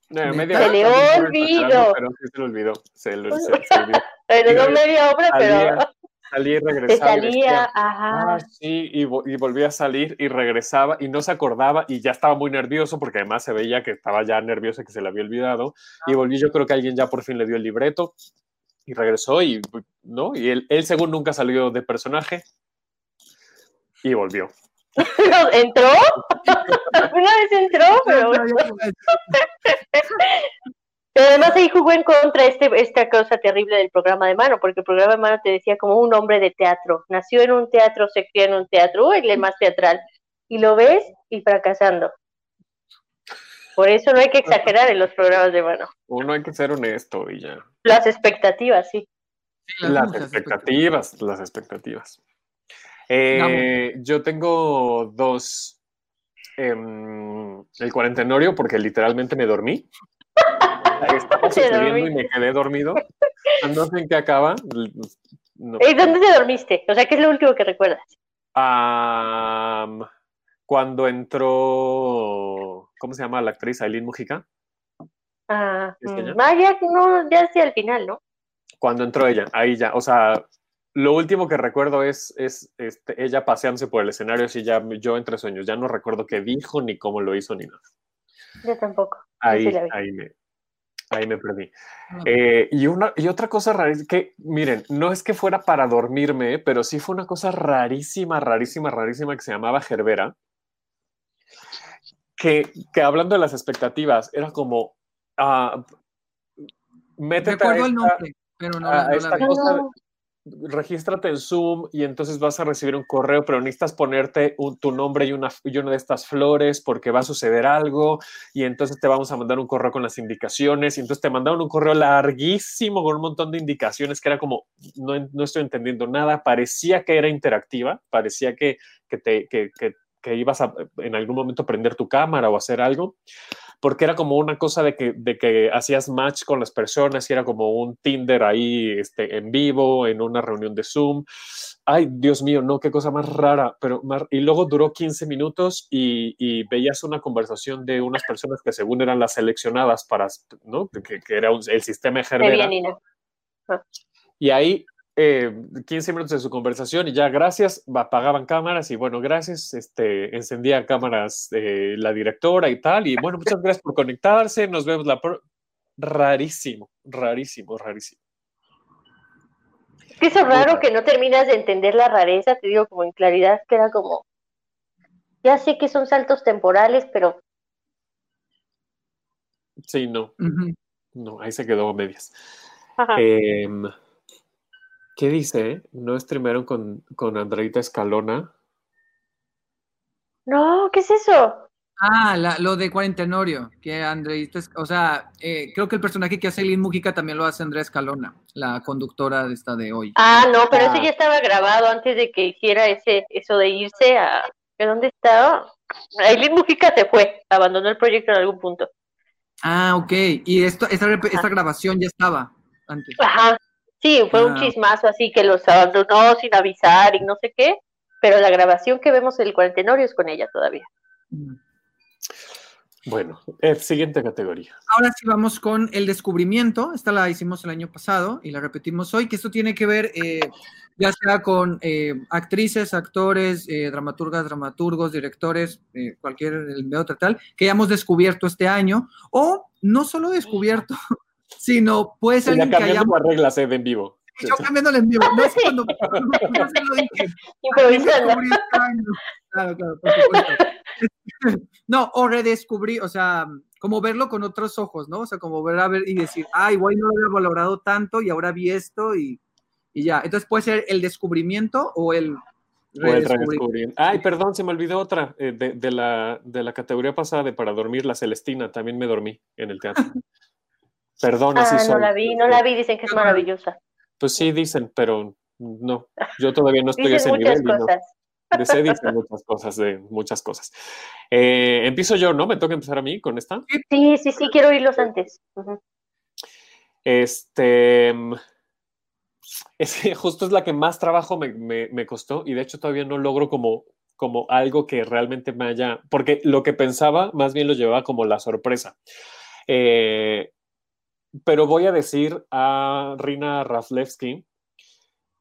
No, Se le olvidó. Pero sí se le olvidó. Se le, se- se olvidó. Pero no media obra, pero Salía, y regresaba. y decía, salía, ajá. Ah, sí, y, vo- y volvía a salir y regresaba y no se acordaba y ya estaba muy nervioso porque además se veía que estaba ya nervioso y que se le había olvidado. Y volvió, yo creo que alguien ya por fin le dio el libreto y regresó y, ¿no? Y él, él según nunca salió de personaje y volvió. ¿Entró? Una vez entró, pero. Pero además ahí jugó en contra este, esta cosa terrible del programa de mano, porque el programa de mano te decía como un hombre de teatro. Nació en un teatro, se crió en un teatro, uy, el más teatral. Y lo ves y fracasando. Por eso no hay que exagerar en los programas de mano. Uno hay que ser honesto y ya. Las expectativas, sí. Sí, Las expectativas, las expectativas. Eh, yo tengo dos. em, el cuarentenorio, porque literalmente me dormí. Estaba Te sucediendo y me quedé dormido. No sé en qué acaba. No. ¿Y dónde te dormiste? O sea, ¿qué es lo último que recuerdas? Am, cuando entró. ¿Cómo se llama la actriz? Aileen Mujica. Ah, mm, ah, ya, no, ya hacia el final, ¿no? Cuando entró ella, ahí ya. O sea, lo último que recuerdo es, es este, ella paseándose por el escenario, así ya yo entre sueños. Ya no recuerdo qué dijo, ni cómo lo hizo, ni nada. Yo tampoco. Ahí, sí ahí, me, ahí me perdí. Ah. Eh, y, una, y otra cosa rara que, miren, no es que fuera para dormirme, pero sí fue una cosa rarísima, rarísima, rarísima que se llamaba Gerbera. Que, que hablando de las expectativas, era como, ah, métete a Recuerdo el nombre, pero no, a- esta cosa, No. Regístrate en Zoom y entonces vas a recibir un correo, pero necesitas ponerte un- tu nombre y una, de estas flores porque va a suceder algo y entonces te vamos a mandar un correo con las indicaciones y entonces te mandaron un correo larguísimo con un montón de indicaciones que era como, no, no estoy entendiendo nada, parecía que era interactiva, parecía que, que, te, que- que ibas a en algún momento prender tu cámara o hacer algo porque era como una cosa de que, de que hacías match con las personas y era como un Tinder ahí este, en vivo, en una reunión de Zoom. Ay, Dios mío, no, qué cosa más rara. Pero más- y luego duró 15 minutos y, y veías una conversación de unas personas que según eran las seleccionadas para, ¿no? Que, que era un- el sistema de. Y ahí, eh, 15 minutos de su conversación y ya gracias, apagaban cámaras y bueno, gracias, este, encendía cámaras eh, la directora y tal. Y bueno, muchas gracias por conectarse, nos vemos la... pro-". Rarísimo, rarísimo, rarísimo. Es que eso es raro que no terminas de entender la rareza, te digo como en claridad, que era como, ya sé que son saltos temporales, pero Sí, no, no, ahí se quedó a medias. ajá. Em, ¿Qué dice? No streamearon con, con Andreita Escalona. no, ¿qué es eso? Ah, la- lo de Cuarentenorio, que Andrés, o sea, eh, creo que el personaje que hace Lynn Mujica también lo hace Andrea Escalona, la conductora de esta de hoy. Ah, no, pero Ah. ese ya estaba grabado antes de que hiciera ese, eso de irse a... ¿de ¿Dónde estaba? Aileen Mujica se fue, abandonó el proyecto en algún punto. Ah, ok. Y esto, esta, esta grabación ya estaba antes. Ajá, sí, fue un Ah. chismazo así que los abandonó sin avisar y no sé qué, pero la grabación que vemos del cuarentenorio es con ella todavía. Mm. Bueno, eh, siguiente categoría. Ahora sí vamos con el descubrimiento. Esta la hicimos el año pasado y la repetimos hoy, que esto tiene que ver eh, ya sea con eh, actrices, actores, eh, dramaturgas, dramaturgos, directores, eh, cualquier el medio tal, que hayamos descubierto este año, o no solo descubierto, sino puede ser Ya alguien que las reglas eh, de en vivo. Yo cambiándole en vivo. No es cuando... no se lo dije. Improvisando. Claro, claro, por supuesto. No, o redescubrí, o sea, como verlo con otros ojos, ¿no? O sea, como ver a ver y decir, ay, igual no lo había valorado tanto y ahora vi esto y, y ya. Entonces puede ser el descubrimiento o el O el. Ay, perdón, se me olvidó otra eh, de, de la, de la categoría pasada de para dormir, la Celestina. También me dormí en el teatro. Perdón, así Ah, soy. no la vi, no la vi, dicen que es maravillosa. Pues sí, dicen, pero no. Yo todavía no estoy a Dicen ese muchas nivel. no. cosas. De se dicen muchas cosas, de muchas cosas. Eh, empiezo yo, ¿no? Me toca empezar a mí con esta. Sí, sí, sí, quiero oírlos antes. Ujú. Este. mm, Es justo es la que más trabajo me, me- me costó y de hecho todavía no logro como, como algo que realmente me haya. Porque lo que pensaba más bien lo llevaba como la sorpresa. Eh, pero voy a decir a Rina Raflewski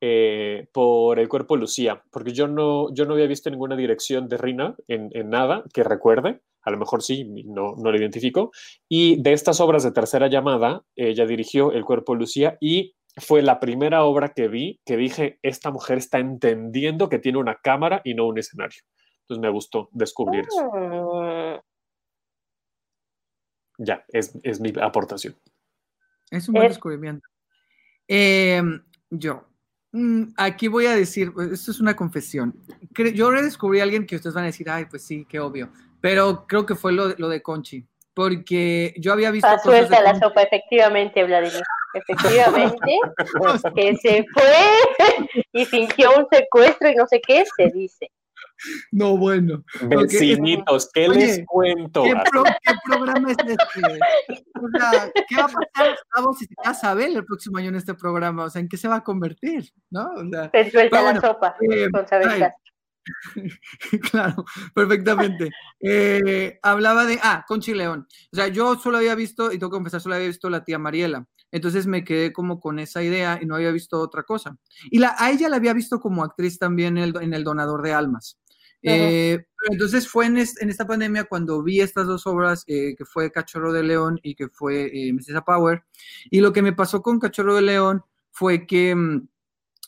eh, por el cuerpo Lucía, porque yo no, yo no había visto ninguna dirección de Rina en, en nada que recuerde. A lo mejor sí, no, no lo identifico. Y de estas obras de tercera llamada, ella dirigió El cuerpo Lucía y fue la primera obra que vi que dije, esta mujer está entendiendo que tiene una cámara y no un escenario. Entonces me gustó descubrir eso. Mm, Ya, es, es mi aportación. Es un buen Eh. descubrimiento. Eh, yo, mm, aquí voy a decir, esto es una confesión. Yo redescubrí a alguien que ustedes van a decir, ay, pues sí, qué obvio. Pero creo que fue lo, lo de Conchi. Porque yo había visto Ah, suelta la sopa, efectivamente, Vladimir. Efectivamente, que se fue y fingió un secuestro y no sé qué, se dice. No, bueno. Vecinitos, ¿qué Oye, les cuento? ¿Qué, pro- qué programa es este? O sea, ¿qué va a pasar, Gustavo, si se casa Abel el próximo año en este programa? O sea, ¿en qué se va a convertir? ¿No? O sea, Se suelta la bueno, sopa eh, con Sabel claro, perfectamente. Eh, hablaba de, ah, Conchi León. O sea, yo solo había visto, y tengo que confesar, solo había visto la tía Mariela. Entonces me quedé como con esa idea y no había visto otra cosa. Y la, a ella la había visto como actriz también en el, en el Donador de Almas. Eh, pero entonces fue en, es- en esta pandemia cuando vi estas dos obras, eh, que fue Cachorro de León y que fue eh, Mrs. Power. Y lo que me pasó con Cachorro de León fue que mm,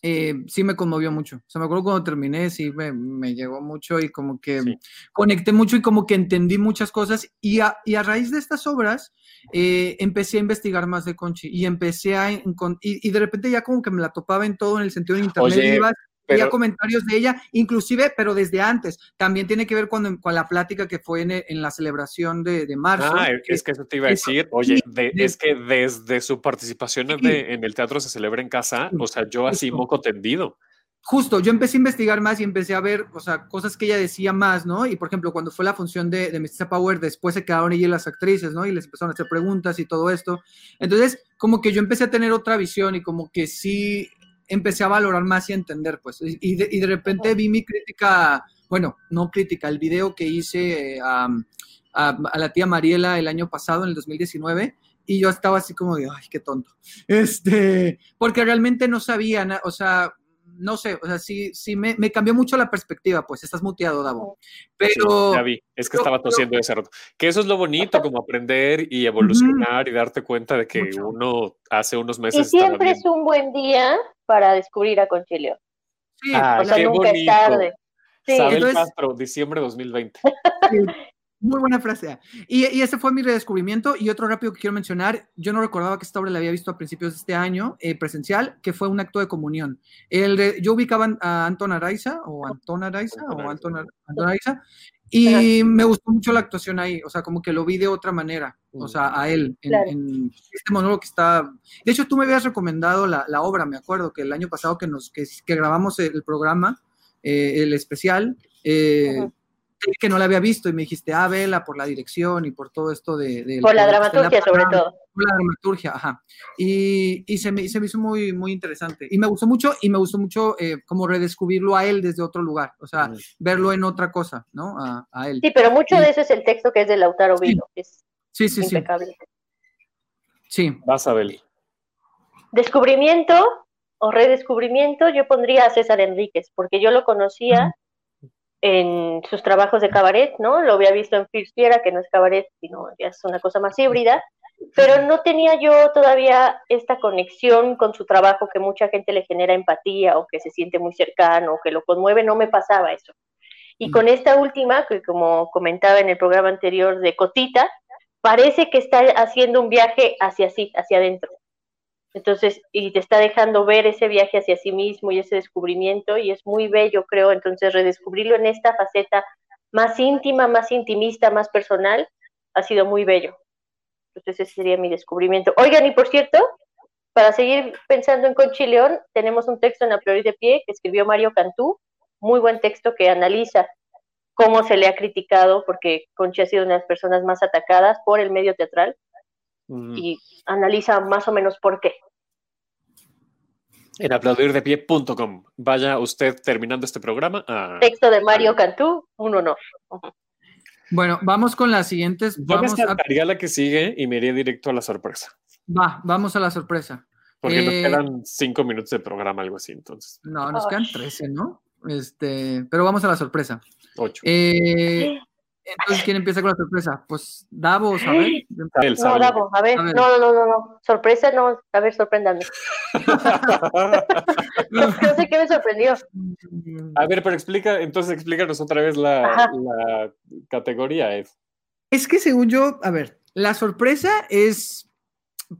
eh, sí me conmovió mucho. O sea, me acuerdo cuando terminé, sí me, me llegó mucho y como que Sí. conecté mucho y como que entendí muchas cosas. Y a, y a raíz de estas obras, eh, empecé a investigar más de Conchi y empecé a... Y, y de repente ya como que me la topaba en todo, en el sentido de internet. Oye, iba, pero- veía comentarios de ella, inclusive, pero desde antes. También tiene que ver con, con la plática que fue en, en la celebración de, de marzo. Ah, que- es que eso te iba a decir. Oye, de- es que desde su participación Sí. de- en el teatro se celebra en casa, o sea, yo así moco tendido. justo, yo empecé a investigar más y empecé a ver, o sea, cosas que ella decía más, ¿no? Y por ejemplo, cuando fue la función de, de Mestiza Power, después se quedaron ella y las actrices, ¿no? Y les empezaron a hacer preguntas y todo esto. Entonces, como que yo empecé a tener otra visión y como que sí empecé a valorar más y a entender, pues. Y de, y de repente vi mi crítica, bueno, no crítica, el video que hice eh, a, a- la tía Mariela el año pasado, en el 2019. Y yo estaba así como de, ay, qué tonto. Este, porque realmente no sabía, o sea, no sé, o sea, sí, sí me, me cambió mucho la perspectiva, pues estás muteado, Davo. Pero Sí, ya vi, es que pero- estaba tosiendo ese rato. Que eso es lo bonito, como aprender y evolucionar y darte cuenta de que Mucho. uno hace unos Y meses estaba siempre bien. es un buen día para descubrir a Conchilio. sí, Ah, O sea, qué nunca es bonito. tarde. Sí, Isabel entonces- Castro, diciembre 2020. sí, muy buena frase. Y, y ese fue mi redescubrimiento. Y otro rápido que quiero mencionar, yo no recordaba que esta obra la había visto a principios de este año, eh, presencial, que fue un acto de comunión. El de- yo ubicaba a Anton Araiza, o Anton Araiza, o. Anton, Ar- Anton Araiza, Y me gustó mucho la actuación ahí, o sea, como que lo vi de otra manera, o Mm. sea, a él, en, Claro. en este monólogo que está... De hecho, tú me habías recomendado la, la obra, me acuerdo, que el año pasado que, nos, que, que grabamos el programa, eh, el especial, eh. Que no la había visto y me dijiste, ah, vela por la dirección y por todo esto de... Por la dramaturgia, sobre todo. por la dramaturgia, ajá. Y, y se, me, se me hizo muy, muy interesante. Y me gustó mucho, y me gustó mucho eh, como redescubrirlo a él desde otro lugar, o sea, verlo en otra cosa, ¿no? A, a él. Sí, pero mucho Sí. de eso es el texto que es de Lautaro Sí. Vilo, que es Sí, sí, sí. impecable. Sí, Vas a ver. Descubrimiento o redescubrimiento, yo pondría a César Enríquez, porque yo lo conocía en sus trabajos de cabaret, ¿no? Lo había visto en Fiera, que no es cabaret, sino ya es una cosa más híbrida, pero no tenía yo todavía esta conexión con su trabajo que mucha gente le genera empatía o que se siente muy cercano o que lo conmueve, no me pasaba eso. Y Mm. con esta última, que como comentaba en el programa anterior de Cotita, parece que está haciendo un viaje hacia sí, hacia adentro. Entonces, y te está dejando ver ese viaje hacia sí mismo y ese descubrimiento, y es muy bello, creo. Entonces, redescubrirlo en esta faceta más íntima, más intimista, más personal, ha sido muy bello. Entonces, ese sería mi descubrimiento. Oigan, y por cierto, para seguir pensando en Conchi León, tenemos un texto en la Priori de Pie que escribió Mario Cantú, muy buen texto que analiza cómo se le ha criticado, porque Conchi ha sido una de las personas más atacadas por el medio teatral, y analiza más o menos por qué. En aplaudirdepie.com. Vaya usted terminando este programa a... Texto de Mario Cantú, un honor. bueno, vamos con las siguientes. Yo me Vamos a, saltaría la que sigue y me iría directo a la sorpresa. va, vamos a la sorpresa. Porque nos Eh, quedan cinco minutos de programa, algo así, entonces. No, nos Ay. quedan 13, ¿no? Este, pero vamos a la sorpresa. Ocho. Eh, entonces, ¿quién empieza con la sorpresa? Pues Davos, a ver. No, sable. Davo, a ver, ver. no, no, no, no, sorpresa, no, a ver, sorpréndame. No, no sé qué me sorprendió. a ver, pero explica, entonces explícanos otra vez la, categoría, Ed. Es que según yo, a ver, la sorpresa es,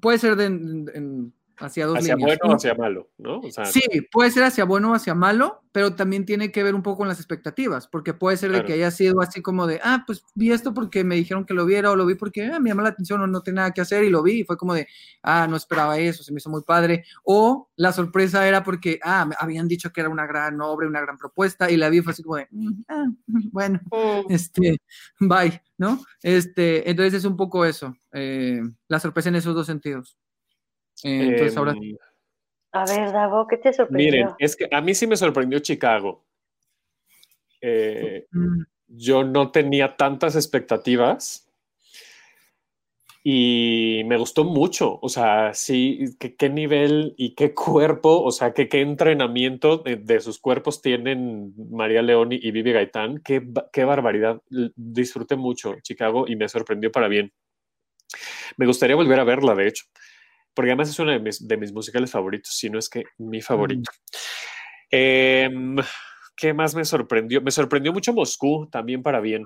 puede ser de, en- en- hacia dos Hacia líneas. bueno o hacia malo, ¿no? O sea, Sí, puede ser hacia bueno o hacia malo, pero también tiene que ver un poco con las expectativas, porque puede ser de que haya sido así como de, ah, pues vi esto porque me dijeron que lo viera o lo vi porque ah, me llamó la atención o no tenía nada que hacer y lo vi y fue como de, ah, no esperaba eso, se me hizo muy padre. O la sorpresa era porque, ah, me habían dicho que era una gran obra, una gran propuesta y la vi y fue así como de, "Mm, ah, bueno, Mm, este, bye, ¿no? Este, entonces es un poco eso, eh, la sorpresa en esos dos sentidos. Eh, entonces ahora em, A ver, Davo, ¿qué te sorprendió? miren, es que a mí sí me sorprendió Chicago. Eh, mm, yo no tenía tantas expectativas y me gustó mucho. O sea, sí, qué nivel y qué cuerpo, o sea, que qué entrenamiento de, de sus cuerpos tienen María León y Vivi Gaitán. Qué, qué barbaridad. Disfruté mucho Chicago y me sorprendió para bien. Me gustaría volver a verla, de hecho, porque además es uno de mis, de mis musicales favoritos, si no es que mi favorito. Em, ¿Qué más me sorprendió? Me sorprendió mucho Moscú, también para bien.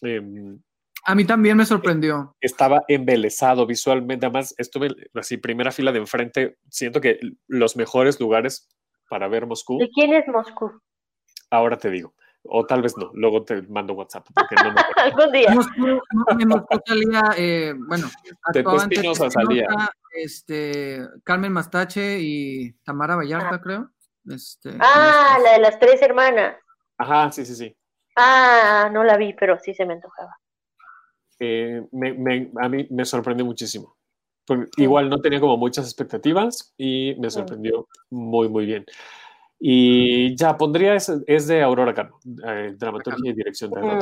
Em, a mí también me sorprendió. estaba embelesado visualmente. Además, estuve así, primera fila de enfrente. Siento que los mejores lugares para ver Moscú, ¿De quién es Moscú? ahora te digo. O tal vez no, luego te mando WhatsApp. Porque no me. Algún día. No, salía, eh, bueno, Espinosa salía. Este, Carmen Mastache y Tamara Vallarta, creo. Este, Ah, la de las tres hermanas. Ajá, sí, sí, sí. Ah, no la vi, pero sí se me antojaba. Eh, me- me- a mí me sorprendió muchísimo. Porque igual no tenía como muchas expectativas y me sorprendió muy, muy bien. Y ya pondría, es, es de Aurora Cano, eh, dramaturgia y dirección de Aurora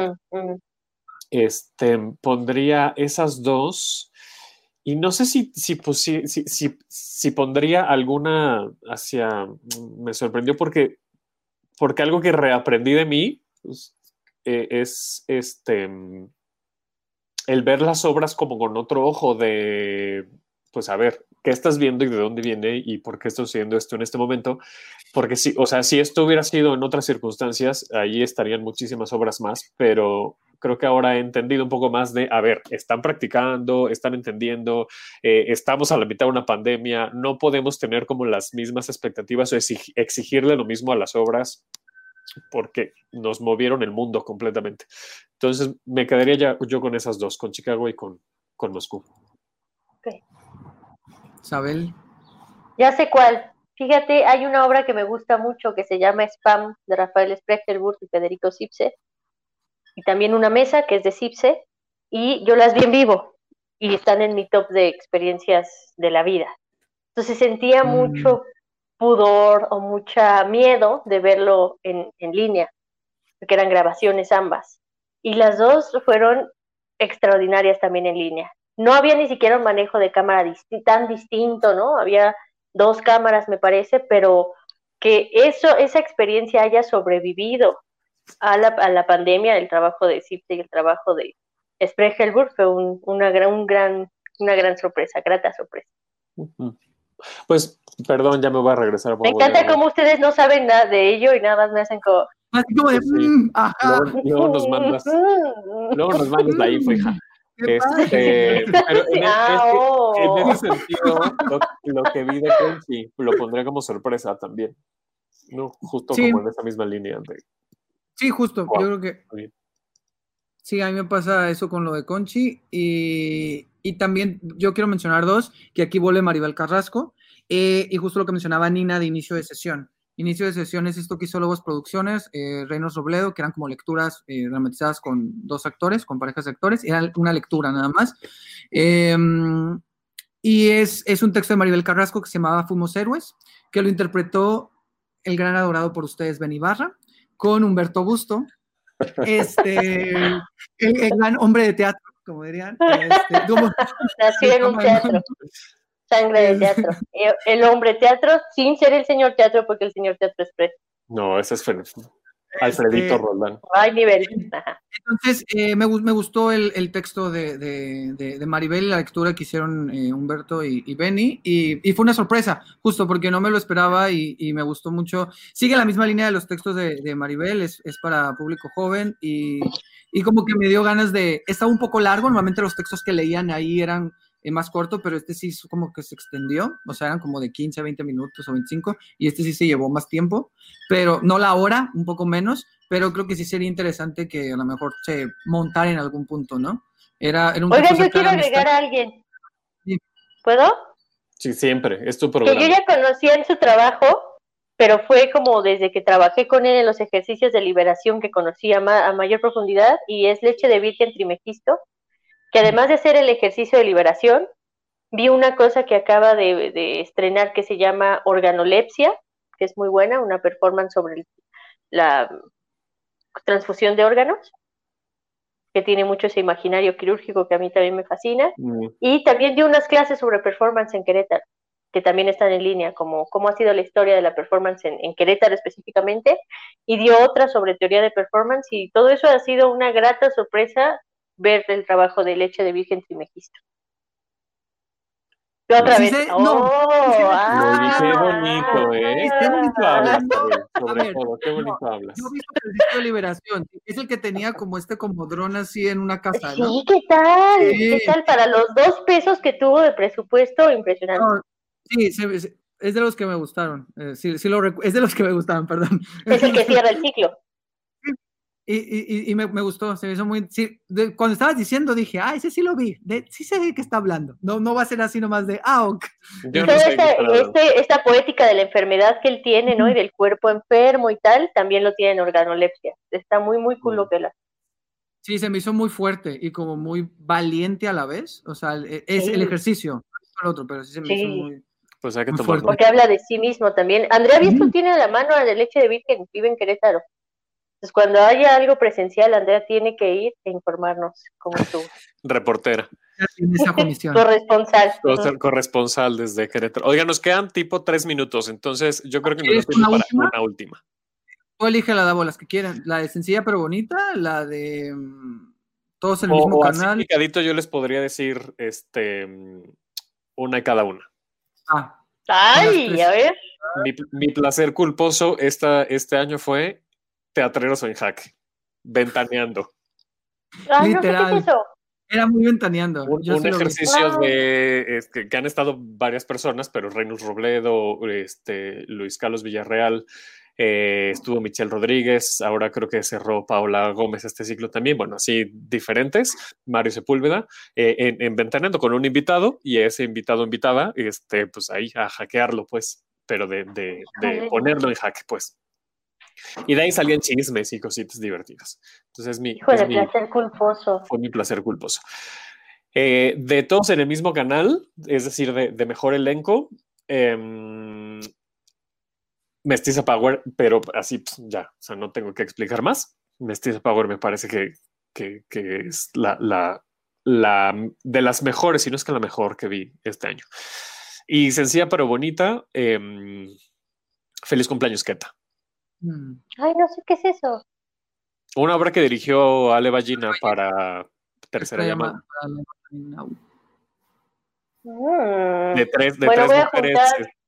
este, pondría esas dos. Y no sé si, si, pusi- si, si- si pondría alguna hacia... Me sorprendió porque, porque algo que reaprendí de mí pues, eh, es este, el ver las obras como con otro ojo de, pues a ver, ¿qué estás viendo y de dónde viene y por qué estoy sucediendo esto en este momento? Porque si, o sea, si esto hubiera sido en otras circunstancias, ahí estarían muchísimas obras más, pero creo que ahora he entendido un poco más de, a ver, están practicando, están entendiendo, eh, estamos a la mitad de una pandemia, no podemos tener como las mismas expectativas o exig- exigirle lo mismo a las obras porque nos movieron el mundo completamente. Entonces me quedaría ya yo con esas dos, con Chicago y con, con Moscú. Isabel. Ya sé cuál. Fíjate, hay una obra que me gusta mucho que se llama Spam de Rafael Sprechterburg y Federico Sipse. Y también una mesa que es de Sipse. Y yo las vi en vivo y están en mi top de experiencias de la vida. Entonces sentía Mm. mucho pudor o mucha miedo de verlo en, en línea, porque eran grabaciones ambas. Y las dos fueron extraordinarias también en línea. No había ni siquiera un manejo de cámara tan distinto, ¿no? Había dos cámaras, me parece, pero que eso, esa experiencia haya sobrevivido a la, a la pandemia, el trabajo de Sipte y el trabajo de Spregelburg fue un- una, gran, un gran, una gran sorpresa, grata sorpresa. Pues, perdón, ya me voy a regresar. a Me de encanta Oro. cómo ustedes no saben nada de ello y nada más me hacen como... Así como de, Sí. mm, ajá, Luego, luego nos mandas, luego nos mandas la info, hija. Este, pero en, Ah, oh. ese sentido, lo, lo que vi de Conchi lo pondría como sorpresa también. ¿no? Justo Sí. como en esa misma línea. de- Sí, justo. Wow. Yo creo que sí, a mí me pasa eso con lo de Conchi. Y, y también yo quiero mencionar dos, que aquí vuelve Maribel Carrasco. eh, y justo lo que mencionaba Nina de inicio de sesión. Inicio de sesión es esto que hizo Lobos Producciones, eh, Reinos Robledo, que eran como lecturas eh, dramatizadas con dos actores, con parejas de actores. Era una lectura nada más. Eh, y es, es un texto de Maribel Carrasco que se llamaba Fuimos Héroes, que lo interpretó el gran adorado por ustedes, Ben Ibarra, con Humberto Busto, este, el, el gran hombre de teatro, como dirían. Este, como- Nació en un teatro, sangre de teatro. El- El hombre teatro sin ser el señor teatro, porque el señor teatro es preso. No, ese es Fer- Alfredito Este, Roldán. Hay nivel. Ajá. Entonces, eh, me, me gustó el, el texto de, de- de- de Maribel, la lectura que hicieron eh, Humberto y, y Benny, y, y fue una sorpresa, justo porque no me lo esperaba y, y me gustó mucho. Sigue la misma línea de los textos de, de Maribel, es, es para público joven y, y como que me dio ganas de... Estaba un poco largo, normalmente los textos que leían ahí eran eh, más cortos, pero este sí es como que se extendió, o sea, eran como de 15 a 20 minutos o 25, y este sí se llevó más tiempo, pero no la hora, un poco menos, pero creo que sí sería interesante que a lo mejor se montara en algún punto, ¿no? Era, era un Oigan, yo quiero agregar a alguien. Sí. ¿Puedo? Sí, siempre, es tu Que programa. yo ya conocía en su trabajo, pero fue como desde que trabajé con él en los ejercicios de liberación que conocí a, ma- a mayor profundidad, y es leche de virgen trimegisto, que además de hacer el ejercicio de liberación, vi una cosa que acaba de, de estrenar que se llama organolepsia, que es muy buena, una performance sobre la transfusión de órganos, que tiene mucho ese imaginario quirúrgico que a mí también me fascina. Mm, Y también dio unas clases sobre performance en Querétaro, que también están en línea, como cómo ha sido la historia de la performance en, en Querétaro específicamente, y dio otra sobre teoría de performance, y todo eso ha sido una grata sorpresa ver el trabajo de Leche de Virgen Trimegisto. Yo otra Sí vez. ¡Oh! no, ah, Lo dije bonito, ¿eh? Qué bonito hablas, sobre ver, todo, qué no, bonito hablas. Yo he visto el disco de liberación, es el que tenía como este como dron así en una casa, ¿no? Sí, ¿qué tal? Sí. ¿Qué tal? Para los dos pesos que tuvo de presupuesto, impresionante. No, sí, se- se- es de los que me gustaron, eh, sí, sí lo es de los que me gustaron, perdón. Es el que cierra el ciclo. Y, y- y- me, me gustó, se me hizo muy... sí, de- cuando estabas diciendo dije, ah, ese sí lo vi, de, sí sé de qué está hablando. No, no va a ser así nomás de, ah, ok. Yo no Toda sé esta, este- esta poética de la enfermedad que él tiene, ¿no? Y del cuerpo enfermo y tal, también lo tiene en organolepsia. Está muy, muy cool lo que la. Sí, se me hizo muy fuerte y como muy valiente a la vez. O sea, el- es Sí. el ejercicio, no es el otro, pero sí se me Sí. hizo muy... Pues hay que Muy. Porque habla de sí mismo también. Andrea Viesco Ujú. tiene a la mano a la leche de virgen, vive en Querétaro. Entonces, cuando haya algo presencial, Andrea tiene que ir e informarnos cómo estuvo. Reportera, esa comisión. Corresponsal. Corre- corresponsal desde Querétaro. Oiga, nos quedan tipo tres minutos, entonces yo creo que nos ¿Quieres da tiempo una para última? una última. Tú elige la Davo, las que quieran. La de sencilla pero bonita, la de mm, todos en el O, mismo o así canal. picadito yo les podría decir este mm, una y cada una. Ah, Ay, a ver. Mi, mi placer culposo esta, este año fue Teatreros en Jaque, ventaneando. Ay, no sé Literal. qué es eso. era muy ventaneando. Un, ejercicio Wow. de este, que han estado varias personas, pero Reynos Robledo, este, Luis Carlos Villarreal, eh, estuvo Michelle Rodríguez, ahora creo que cerró Paola Gómez este ciclo también, bueno, así diferentes, Mario Sepúlveda, eh, en, en Ventaneando con un invitado y ese invitado invitada, este, pues ahí a hackearlo, pues, pero de, de, de ponerlo en jaque, pues. Y de ahí salían chismes y cositas divertidas. Entonces, mi, Hijo es de mi- placer culposo. fue mi placer culposo. Eh, de todos en el mismo canal, es decir, de, de mejor elenco, em, Mestiza Power, pero así pues, ya, o sea, no tengo que explicar más. Mestiza Power me parece que, que- que es la, la, la de las mejores, si no es que la mejor que vi este año. Y sencilla pero bonita, em, feliz cumpleaños, Keta. Mm. Ay, no sé qué es eso. Una obra que dirigió Ale Ballina para Tercera Llamada. llamada- Mm. de tres, de Bueno, tres mujeres,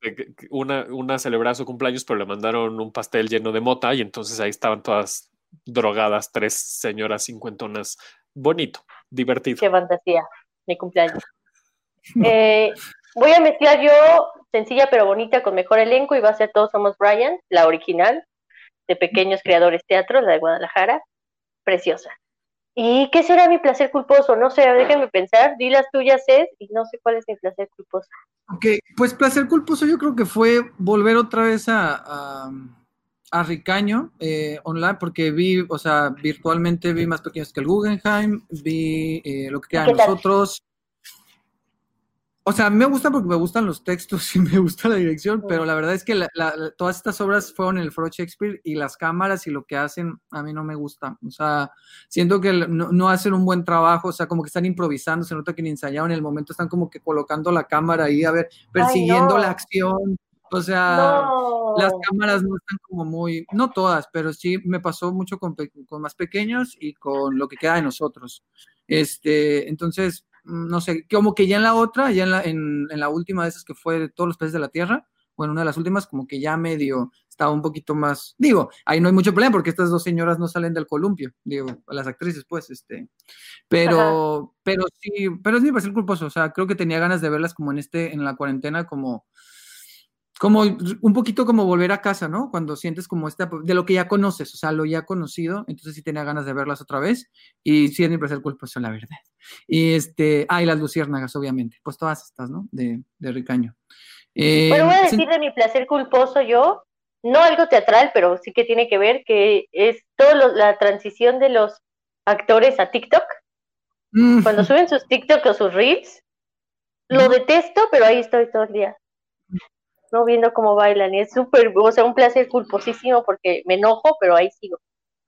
este, una, una celebraba su cumpleaños, pero le mandaron un pastel lleno de mota y entonces ahí estaban todas drogadas, tres señoras cincuentonas. Bonito, divertido. Qué fantasía, mi cumpleaños. Eh, voy a mezclar yo sencilla pero bonita con mejor elenco y va a ser Todos Somos Brian, la original, de Pequeños Creadores Teatro, la de Guadalajara, preciosa. ¿Y qué será mi placer culposo? No sé, déjenme pensar, di las tuyas, Ed, y no sé cuál es mi placer culposo. Ok, pues placer culposo yo creo que fue volver otra vez a, a, a Ricaño eh, online, porque vi, o sea, virtualmente vi más pequeños que el Guggenheim, vi eh, lo que queda de nosotros. O sea, me gusta porque me gustan los textos y me gusta la dirección, pero la verdad es que la- la- la- todas estas obras fueron el Foro Shakespeare y las cámaras y lo que hacen a mí no me gusta. O sea, siento que no, no hacen un buen trabajo, o sea, como que están improvisando, se nota que ni ensayaron, en el momento están como que colocando la cámara ahí, a ver, persiguiendo no. la acción. O sea, no. las cámaras no están como muy, no todas, pero sí me pasó mucho con, con más pequeños y con lo que queda de nosotros. Este, entonces, no sé, como que ya en la otra, ya en la, en, en la última de esas que fue de todos los peces de la tierra, bueno, una de las últimas, como que ya medio estaba un poquito más, digo, ahí no hay mucho problema porque estas dos señoras no salen del columpio, digo, las actrices, pues, este, pero, pero sí, pero sí me parece culposo, o sea, creo que tenía ganas de verlas como en este, en la cuarentena, como, como un poquito como volver a casa, ¿no? Cuando sientes como esta, de lo que ya conoces, o sea, lo ya conocido, entonces sí tenía ganas de verlas otra vez, y sí es mi placer culposo, la verdad. Y este, ah, y las luciérnagas, obviamente, pues todas estas, ¿no? De, de Ricaño. Eh, Bueno, voy a sí, decir de mi placer culposo yo, no algo teatral, pero sí que tiene que ver, que es toda la transición de los actores a TikTok. mm, Cuando suben sus TikTok o sus Reels, lo detesto, pero ahí estoy todo el día. No viendo cómo bailan, y es súper, o sea, un placer culposísimo porque me enojo, pero ahí sigo.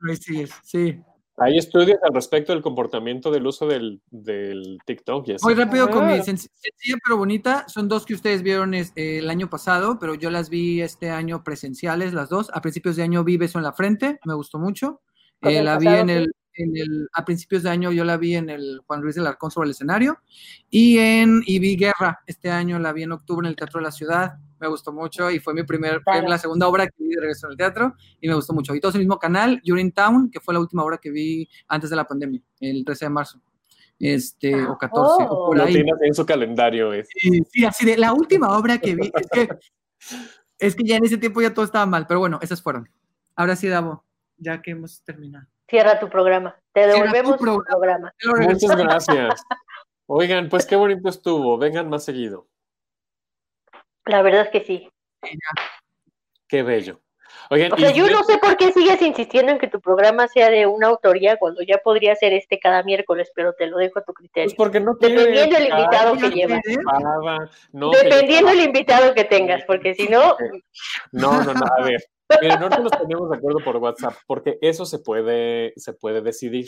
ahí sigues, sí. Hay estudios al respecto del comportamiento del uso del, del TikTok y así. Muy rápido con mi Ah. senc- sencilla pero bonita. Son dos que ustedes vieron es- eh, el año pasado, pero yo las vi este año presenciales, las dos. A principios de año vi Beso en la Frente, me gustó mucho. Eh, el la vi en el, en el, a principios de año yo la vi en el Juan Luis del Arcón sobre el escenario. Y en y vi Guerra, este año la vi en octubre en el Teatro de la Ciudad. Me gustó mucho y fue mi primer, fue Claro. la segunda obra que vi de regreso en el teatro y me gustó mucho. Y todos en el mismo canal, You're Town, que fue la última obra que vi antes de la pandemia, el 13 de marzo. Este, o 14, o por Lo ahí. en su calendario. Es. Sí, sí, así de la última obra que vi. Es que, es que ya en ese tiempo ya todo estaba mal, pero bueno, esas fueron. Ahora sí, Davo, ya que hemos terminado. Cierra tu programa. Te tu devolvemos tu programa. programa. Muchas gracias. Oigan, pues qué bonito estuvo. Vengan más seguido. La verdad es que sí. Qué bello. Oigan, O sea, y yo no sé por qué sigues insistiendo en que tu programa sea de una autoría cuando ya podría ser este cada miércoles, pero te lo dejo a tu Pues criterio. porque no Dependiendo quiere- el invitado que no llevas. no, Dependiendo el invitado que tengas, porque si no, No, no, no, a ver. Miren, nosotros nos ponemos de acuerdo por WhatsApp, porque eso se puede, se puede decidir.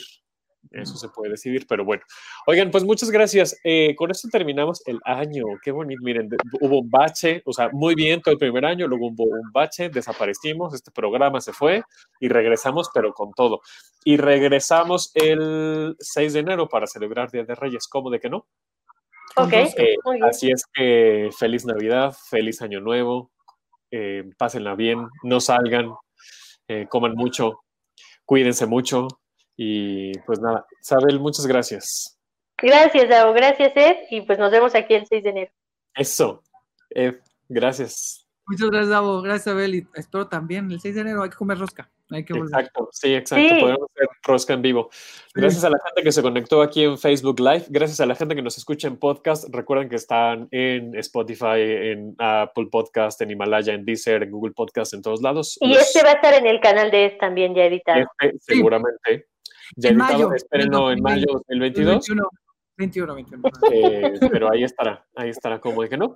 Eso se puede decidir, pero bueno. Oigan, pues muchas gracias. Eh, con esto terminamos el año. Qué bonito. Miren, hubo un bache, o sea, muy bien todo el primer año, luego hubo un bache, desaparecimos, este programa se fue y regresamos, pero con todo. Y regresamos el 6 de enero para celebrar Día de Reyes. ¿Cómo de que no? ok, Eh, así es que feliz Navidad, feliz Año Nuevo, eh, pásenla bien, no salgan, coman mucho, cuídense mucho y pues nada, Sabel, muchas gracias. Gracias, Davo, gracias, Ed, y pues nos vemos aquí el 6 de enero. Eso, Ed, gracias. Muchas gracias, Davo. Gracias, Abel. Y espero también el 6 de enero hay que comer rosca. Hay que volver. Exacto, sí, exacto. Sí. Podemos hacer rosca en vivo. Gracias a la gente que se conectó aquí en Facebook Live. Gracias a la gente que nos escucha en podcast. Recuerden que están en Spotify, en Apple Podcast, en Himalaya, en Deezer, en Google Podcast, en todos lados. Y Los- este va a estar en el canal de Es también ya editado. este, seguramente. Ya En mayo espérenlo del en mayo 2022. 21, 21, 21. Eh, pero ahí estará, ahí estará como de que no.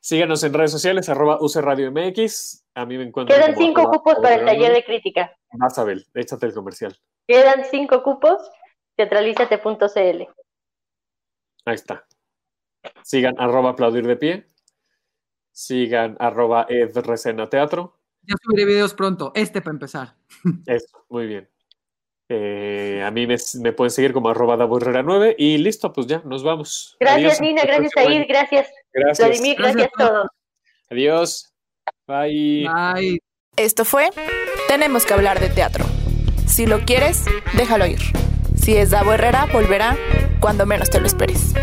Síganos en redes sociales, arroba UC Radio MX. A mí me encuentran Quedan cinco arroba cupos para el taller de crítica. Vas, Abel, échate el comercial. Quedan cinco cupos. Teatralízate.cl. Ahí está. Sigan arroba aplaudir de pie. Sigan arroba edresena teatro. Ya subiré videos pronto. Este para empezar. Eso, muy bien. Eh, a mí me, me pueden seguir como arroba Davo Herrera 9 y listo, pues ya, nos vamos. Gracias, Adiós, Nina. Gracias, Aid. Gracias, Gracias. Vladimir. Gracias a todos. Adiós. Bye. Bye. Esto fue Tenemos que hablar de teatro. Si lo quieres, déjalo ir. Si es Davo Herrera, volverá cuando menos te lo esperes.